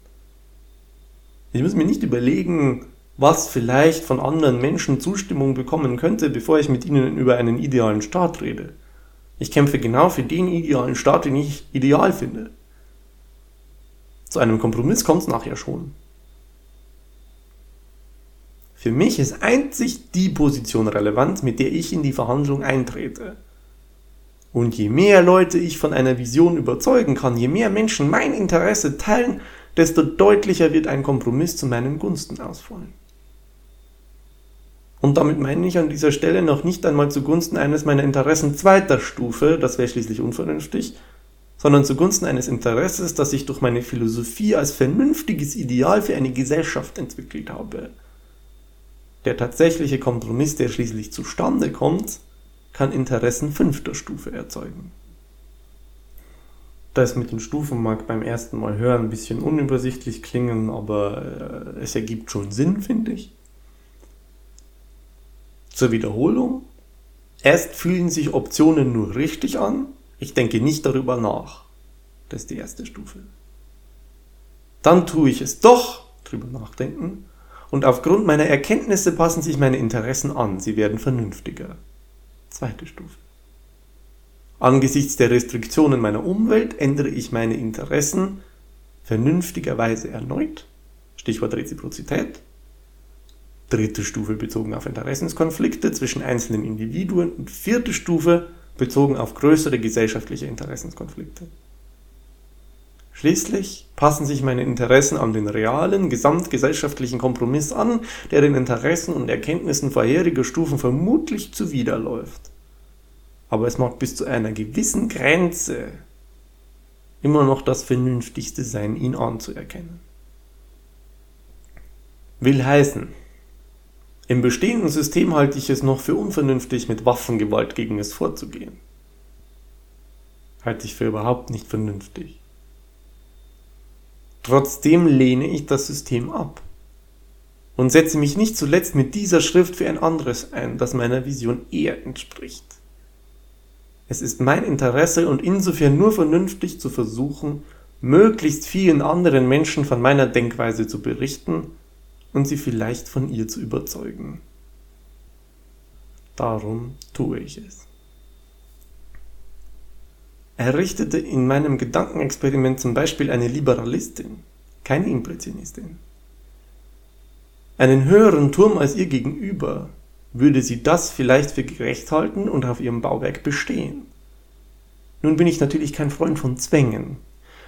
Ich muss mir nicht überlegen, was vielleicht von anderen Menschen Zustimmung bekommen könnte, bevor ich mit ihnen über einen idealen Staat rede. Ich kämpfe genau für den idealen Staat, den ich ideal finde. Zu einem Kompromiss kommt es nachher schon. Für mich ist einzig die Position relevant, mit der ich in die Verhandlung eintrete. Und je mehr Leute ich von einer Vision überzeugen kann, je mehr Menschen mein Interesse teilen, desto deutlicher wird ein Kompromiss zu meinen Gunsten ausfallen. Und damit meine ich an dieser Stelle noch nicht einmal zugunsten eines meiner Interessen zweiter Stufe, das wäre schließlich unvernünftig, sondern zugunsten eines Interesses, das ich durch meine Philosophie als vernünftiges Ideal für eine Gesellschaft entwickelt habe. Der tatsächliche Kompromiss, der schließlich zustande kommt, kann Interessen fünfter Stufe erzeugen. Das mit den Stufen mag beim ersten Mal hören ein bisschen unübersichtlich klingen, aber äh, es ergibt schon Sinn, finde ich. Zur Wiederholung. Erst fühlen sich Optionen nur richtig an, ich denke nicht darüber nach. Das ist die erste Stufe. Dann tue ich es doch, drüber nachdenken, und aufgrund meiner Erkenntnisse passen sich meine Interessen an, sie werden vernünftiger. Zweite Stufe. Angesichts der Restriktionen meiner Umwelt ändere ich meine Interessen vernünftigerweise erneut. Stichwort Reziprozität. Dritte Stufe bezogen auf Interessenskonflikte zwischen einzelnen Individuen und vierte Stufe bezogen auf größere gesellschaftliche Interessenskonflikte. Schließlich passen sich meine Interessen an den realen, gesamtgesellschaftlichen Kompromiss an, der den Interessen und Erkenntnissen vorheriger Stufen vermutlich zuwiderläuft aber es mag bis zu einer gewissen Grenze immer noch das Vernünftigste sein, ihn anzuerkennen. Will heißen, im bestehenden System halte ich es noch für unvernünftig, mit Waffengewalt gegen es vorzugehen. Halte ich für überhaupt nicht vernünftig. Trotzdem lehne ich das System ab und setze mich nicht zuletzt mit dieser Schrift für ein anderes ein, das meiner Vision eher entspricht. Es ist mein Interesse und insofern nur vernünftig zu versuchen, möglichst vielen anderen Menschen von meiner Denkweise zu berichten und sie vielleicht von ihr zu überzeugen. Darum tue ich es. Errichtete in meinem Gedankenexperiment zum Beispiel eine Liberalistin, keine Impressionistin, einen höheren Turm als ihr gegenüber, würde sie das vielleicht für gerecht halten und auf ihrem Bauwerk bestehen. Nun bin ich natürlich kein Freund von Zwängen.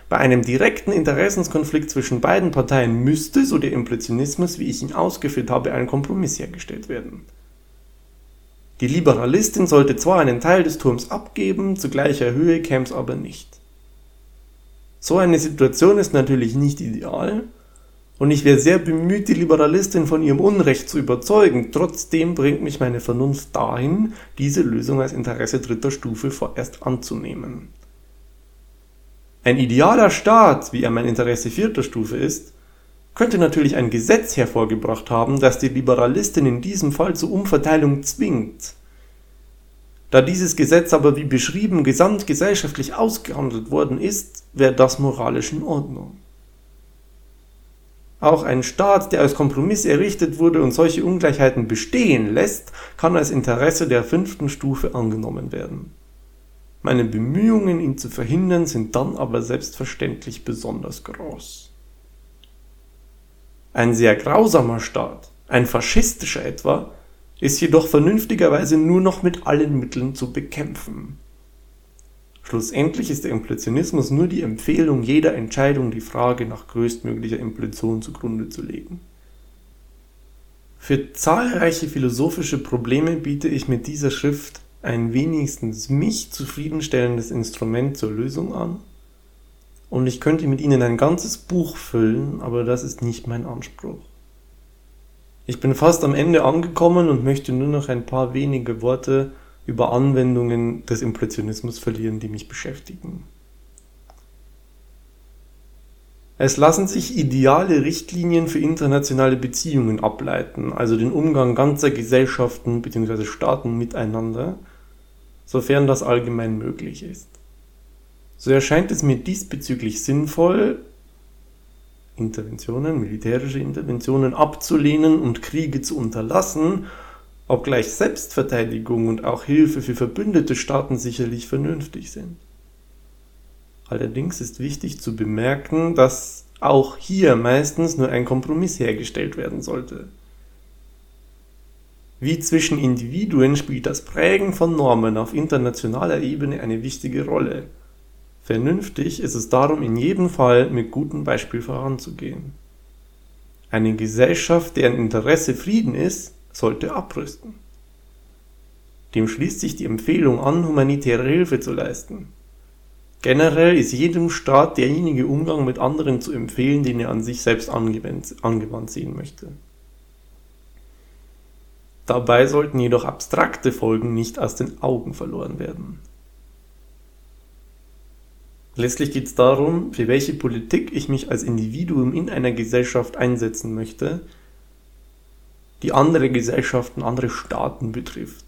Bei einem direkten Interessenskonflikt zwischen beiden Parteien müsste, so der Impressionismus, wie ich ihn ausgeführt habe, ein Kompromiss hergestellt werden. Die Liberalistin sollte zwar einen Teil des Turms abgeben, zu gleicher Höhe käme es aber nicht. So eine Situation ist natürlich nicht ideal, und ich wäre sehr bemüht, die Liberalistin von ihrem Unrecht zu überzeugen. Trotzdem bringt mich meine Vernunft dahin, diese Lösung als Interesse dritter Stufe vorerst anzunehmen. Ein idealer Staat, wie er mein Interesse vierter Stufe ist, könnte natürlich ein Gesetz hervorgebracht haben, das die Liberalistin in diesem Fall zur Umverteilung zwingt. Da dieses Gesetz aber wie beschrieben gesamtgesellschaftlich ausgehandelt worden ist, wäre das moralisch in Ordnung. Auch ein Staat, der als Kompromiss errichtet wurde und solche Ungleichheiten bestehen lässt, kann als Interesse der fünften Stufe angenommen werden. Meine Bemühungen, ihn zu verhindern, sind dann aber selbstverständlich besonders groß. Ein sehr grausamer Staat, ein faschistischer etwa, ist jedoch vernünftigerweise nur noch mit allen Mitteln zu bekämpfen. Schlussendlich ist der Impressionismus nur die Empfehlung, jeder Entscheidung die Frage nach größtmöglicher Implosion zugrunde zu legen. Für zahlreiche philosophische Probleme biete ich mit dieser Schrift ein wenigstens mich zufriedenstellendes Instrument zur Lösung an. Und ich könnte mit ihnen ein ganzes Buch füllen, aber das ist nicht mein Anspruch. Ich bin fast am Ende angekommen und möchte nur noch ein paar wenige Worte über Anwendungen des Impressionismus verlieren, die mich beschäftigen. Es lassen sich ideale Richtlinien für internationale Beziehungen ableiten, also den Umgang ganzer Gesellschaften bzw. Staaten miteinander, sofern das allgemein möglich ist. So erscheint es mir diesbezüglich sinnvoll, Interventionen, militärische Interventionen abzulehnen und Kriege zu unterlassen, obgleich Selbstverteidigung und auch Hilfe für verbündete Staaten sicherlich vernünftig sind. Allerdings ist wichtig zu bemerken, dass auch hier meistens nur ein Kompromiss hergestellt werden sollte. Wie zwischen Individuen spielt das Prägen von Normen auf internationaler Ebene eine wichtige Rolle. Vernünftig ist es darum, in jedem Fall mit gutem Beispiel voranzugehen. Eine Gesellschaft, deren Interesse Frieden ist, sollte abrüsten. Dem schließt sich die Empfehlung an, humanitäre Hilfe zu leisten. Generell ist jedem Staat derjenige Umgang mit anderen zu empfehlen, den er an sich selbst angewandt, sehen möchte. Dabei sollten jedoch abstrakte Folgen nicht aus den Augen verloren werden. Letztlich geht es darum, für welche Politik ich mich als Individuum in einer Gesellschaft einsetzen möchte, die andere Gesellschaften, andere Staaten betrifft.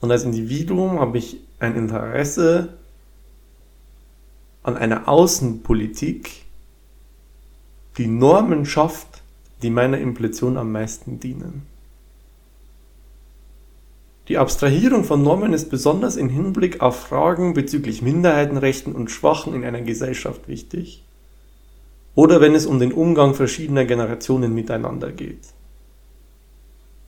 Und als Individuum habe ich ein Interesse an einer Außenpolitik, die Normen schafft, die meiner Impletion am meisten dienen. Die Abstrahierung von Normen ist besonders im Hinblick auf Fragen bezüglich Minderheitenrechten und Schwachen in einer Gesellschaft wichtig oder wenn es um den Umgang verschiedener Generationen miteinander geht.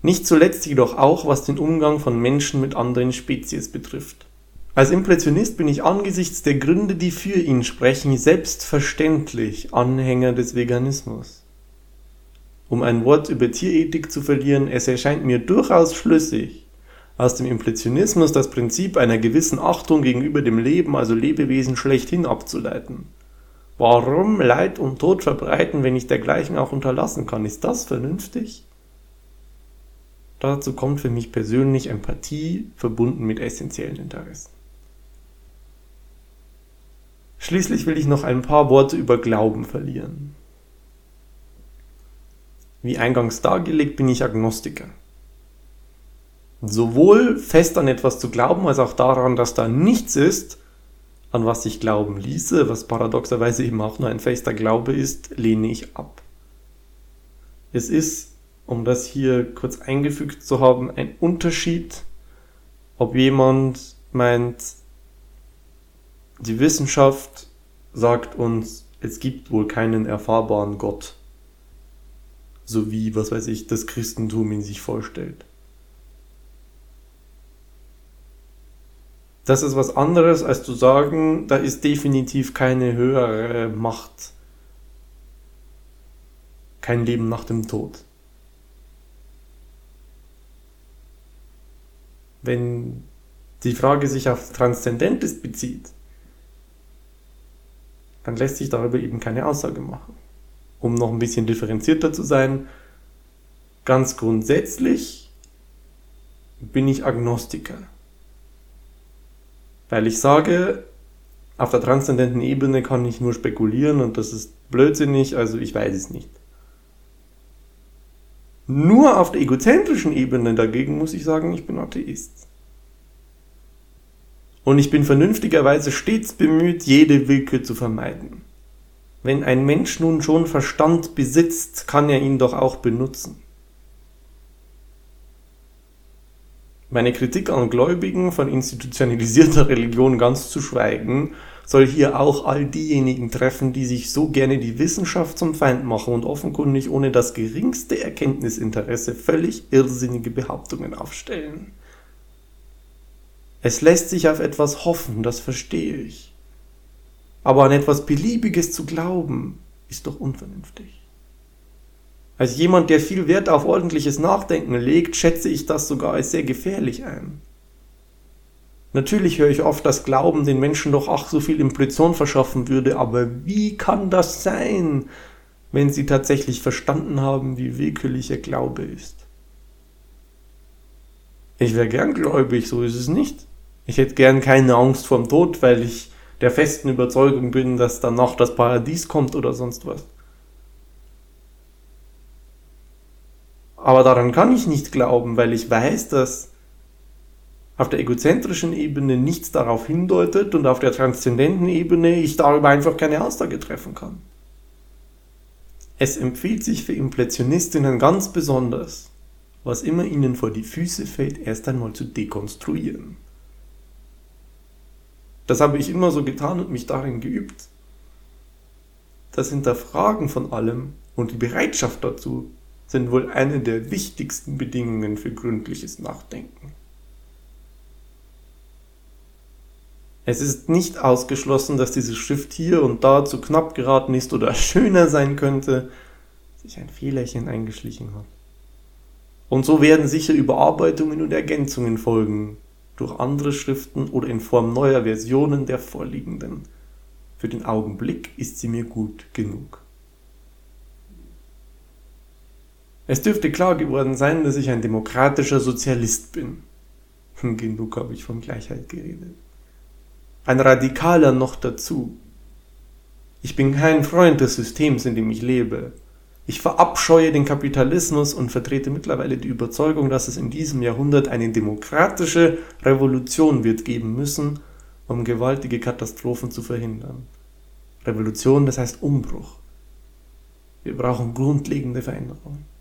Nicht zuletzt jedoch auch, was den Umgang von Menschen mit anderen Spezies betrifft. Als Impressionist bin ich angesichts der Gründe, die für ihn sprechen, selbstverständlich Anhänger des Veganismus. Um ein Wort über Tierethik zu verlieren, es erscheint mir durchaus schlüssig, aus dem Impressionismus das Prinzip einer gewissen Achtung gegenüber dem Leben, also Lebewesen, schlechthin abzuleiten. Warum Leid und Tod verbreiten, wenn ich dergleichen auch unterlassen kann? Ist das vernünftig? Dazu kommt für mich persönlich Empathie verbunden mit essentiellen Interessen. Schließlich will ich noch ein paar Worte über Glauben verlieren. Wie eingangs dargelegt bin ich Agnostiker sowohl fest an etwas zu glauben, als auch daran, dass da nichts ist, an was ich glauben ließe, was paradoxerweise eben auch nur ein fester Glaube ist, lehne ich ab. Es ist, um das hier kurz eingefügt zu haben, ein Unterschied, ob jemand meint, die Wissenschaft sagt uns, es gibt wohl keinen erfahrbaren Gott, so wie, was weiß ich, das Christentum ihn sich vorstellt. Das ist was anderes, als zu sagen, da ist definitiv keine höhere Macht. Kein Leben nach dem Tod. Wenn die Frage sich auf Transzendentes bezieht, dann lässt sich darüber eben keine Aussage machen. Um noch ein bisschen differenzierter zu sein, ganz grundsätzlich bin ich Agnostiker. Weil ich sage, auf der transzendenten Ebene kann ich nur spekulieren und das ist blödsinnig, also ich weiß es nicht. Nur auf der egozentrischen Ebene dagegen muss ich sagen, ich bin Atheist. Und ich bin vernünftigerweise stets bemüht, jede Willkür zu vermeiden. Wenn ein Mensch nun schon Verstand besitzt, kann er ihn doch auch benutzen. Meine Kritik an Gläubigen von institutionalisierter Religion ganz zu schweigen, soll hier auch all diejenigen treffen, die sich so gerne die Wissenschaft zum Feind machen und offenkundig ohne das geringste Erkenntnisinteresse völlig irrsinnige Behauptungen aufstellen. Es lässt sich auf etwas hoffen, das verstehe ich. Aber an etwas Beliebiges zu glauben, ist doch unvernünftig. Als jemand, der viel Wert auf ordentliches Nachdenken legt, schätze ich das sogar als sehr gefährlich ein. Natürlich höre ich oft, dass Glauben den Menschen doch ach so viel Impression verschaffen würde, aber wie kann das sein, wenn sie tatsächlich verstanden haben, wie willkürlich ihr Glaube ist? Ich wäre gern gläubig, so ist es nicht. Ich hätte gern keine Angst vorm Tod, weil ich der festen Überzeugung bin, dass danach das Paradies kommt oder sonst was. Aber daran kann ich nicht glauben, weil ich weiß, dass auf der egozentrischen Ebene nichts darauf hindeutet und auf der transzendenten Ebene ich darüber einfach keine Aussage treffen kann. Es empfiehlt sich für Impressionistinnen ganz besonders, was immer ihnen vor die Füße fällt, erst einmal zu dekonstruieren. Das habe ich immer so getan und mich darin geübt. Das Hinterfragen von allem und die Bereitschaft dazu sind wohl eine der wichtigsten Bedingungen für gründliches Nachdenken. Es ist nicht ausgeschlossen, dass diese Schrift hier und da zu knapp geraten ist oder <laughs> schöner sein könnte, sich ein Fehlerchen eingeschlichen hat. Und so werden sicher Überarbeitungen und Ergänzungen folgen, durch andere Schriften oder in Form neuer Versionen der vorliegenden. Für den Augenblick ist sie mir gut genug. Es dürfte klar geworden sein, dass ich ein demokratischer Sozialist bin. Genug habe ich von Gleichheit geredet. Ein Radikaler noch dazu. Ich bin kein Freund des Systems, in dem ich lebe. Ich verabscheue den Kapitalismus und vertrete mittlerweile die Überzeugung, dass es in diesem Jahrhundert eine demokratische Revolution wird geben müssen, um gewaltige Katastrophen zu verhindern. Revolution, das heißt Umbruch. Wir brauchen grundlegende Veränderungen.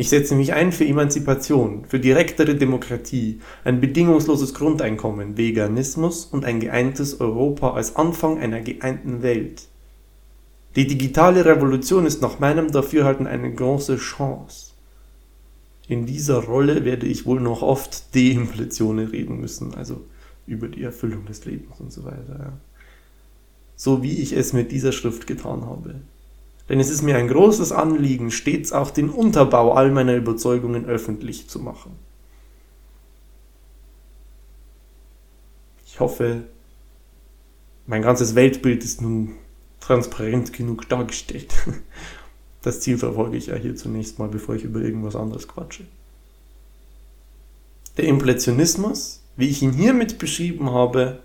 Ich setze mich ein für Emanzipation, für direktere Demokratie, ein bedingungsloses Grundeinkommen, Veganismus und ein geeintes Europa als Anfang einer geeinten Welt. Die digitale Revolution ist nach meinem Dafürhalten eine große Chance. In dieser Rolle werde ich wohl noch oft Deimplezione reden müssen, also über die Erfüllung des Lebens und so weiter. Ja. So wie ich es mit dieser Schrift getan habe. Denn es ist mir ein großes Anliegen, stets auch den Unterbau all meiner Überzeugungen öffentlich zu machen. Ich hoffe, mein ganzes Weltbild ist nun transparent genug dargestellt. <laughs> Das Ziel verfolge ich ja hier zunächst mal, bevor ich über irgendwas anderes quatsche. Der Impressionismus, wie ich ihn hiermit beschrieben habe,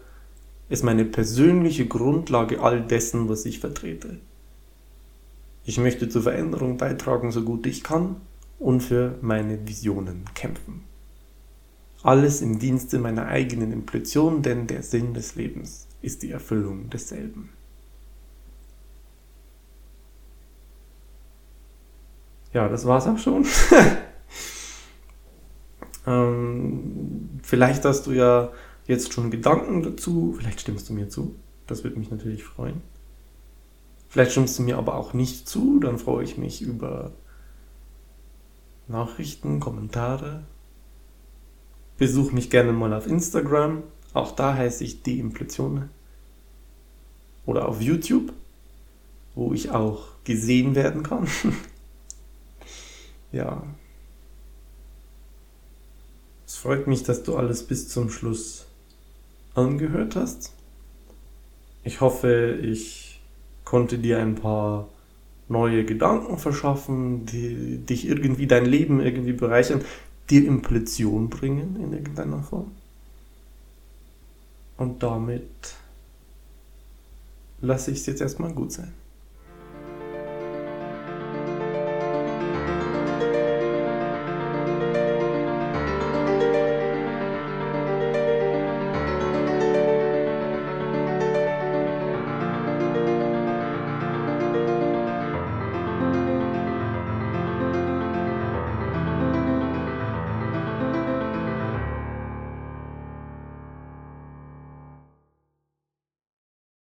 ist meine persönliche Grundlage all dessen, was ich vertrete. Ich möchte zur Veränderung beitragen, so gut ich kann und für meine Visionen kämpfen. Alles im Dienste meiner eigenen Impression, denn der Sinn des Lebens ist die Erfüllung desselben. ja, das war's auch schon. <laughs> ähm, vielleicht hast du ja jetzt schon Gedanken dazu, vielleicht stimmst du mir zu, das würde mich natürlich freuen. Vielleicht stimmst du mir aber auch nicht zu, dann freue ich mich über Nachrichten, Kommentare. Besuch mich gerne mal auf Instagram, auch da heiße ich die Impletione. Oder auf YouTube, wo ich auch gesehen werden kann. <laughs> Ja. Es freut mich, dass du alles bis zum Schluss angehört hast. Ich hoffe, ich konnte dir ein paar neue Gedanken verschaffen, die dich irgendwie dein Leben irgendwie bereichern, dir Impression bringen in irgendeiner Form. Und damit lasse ich es jetzt erstmal gut sein.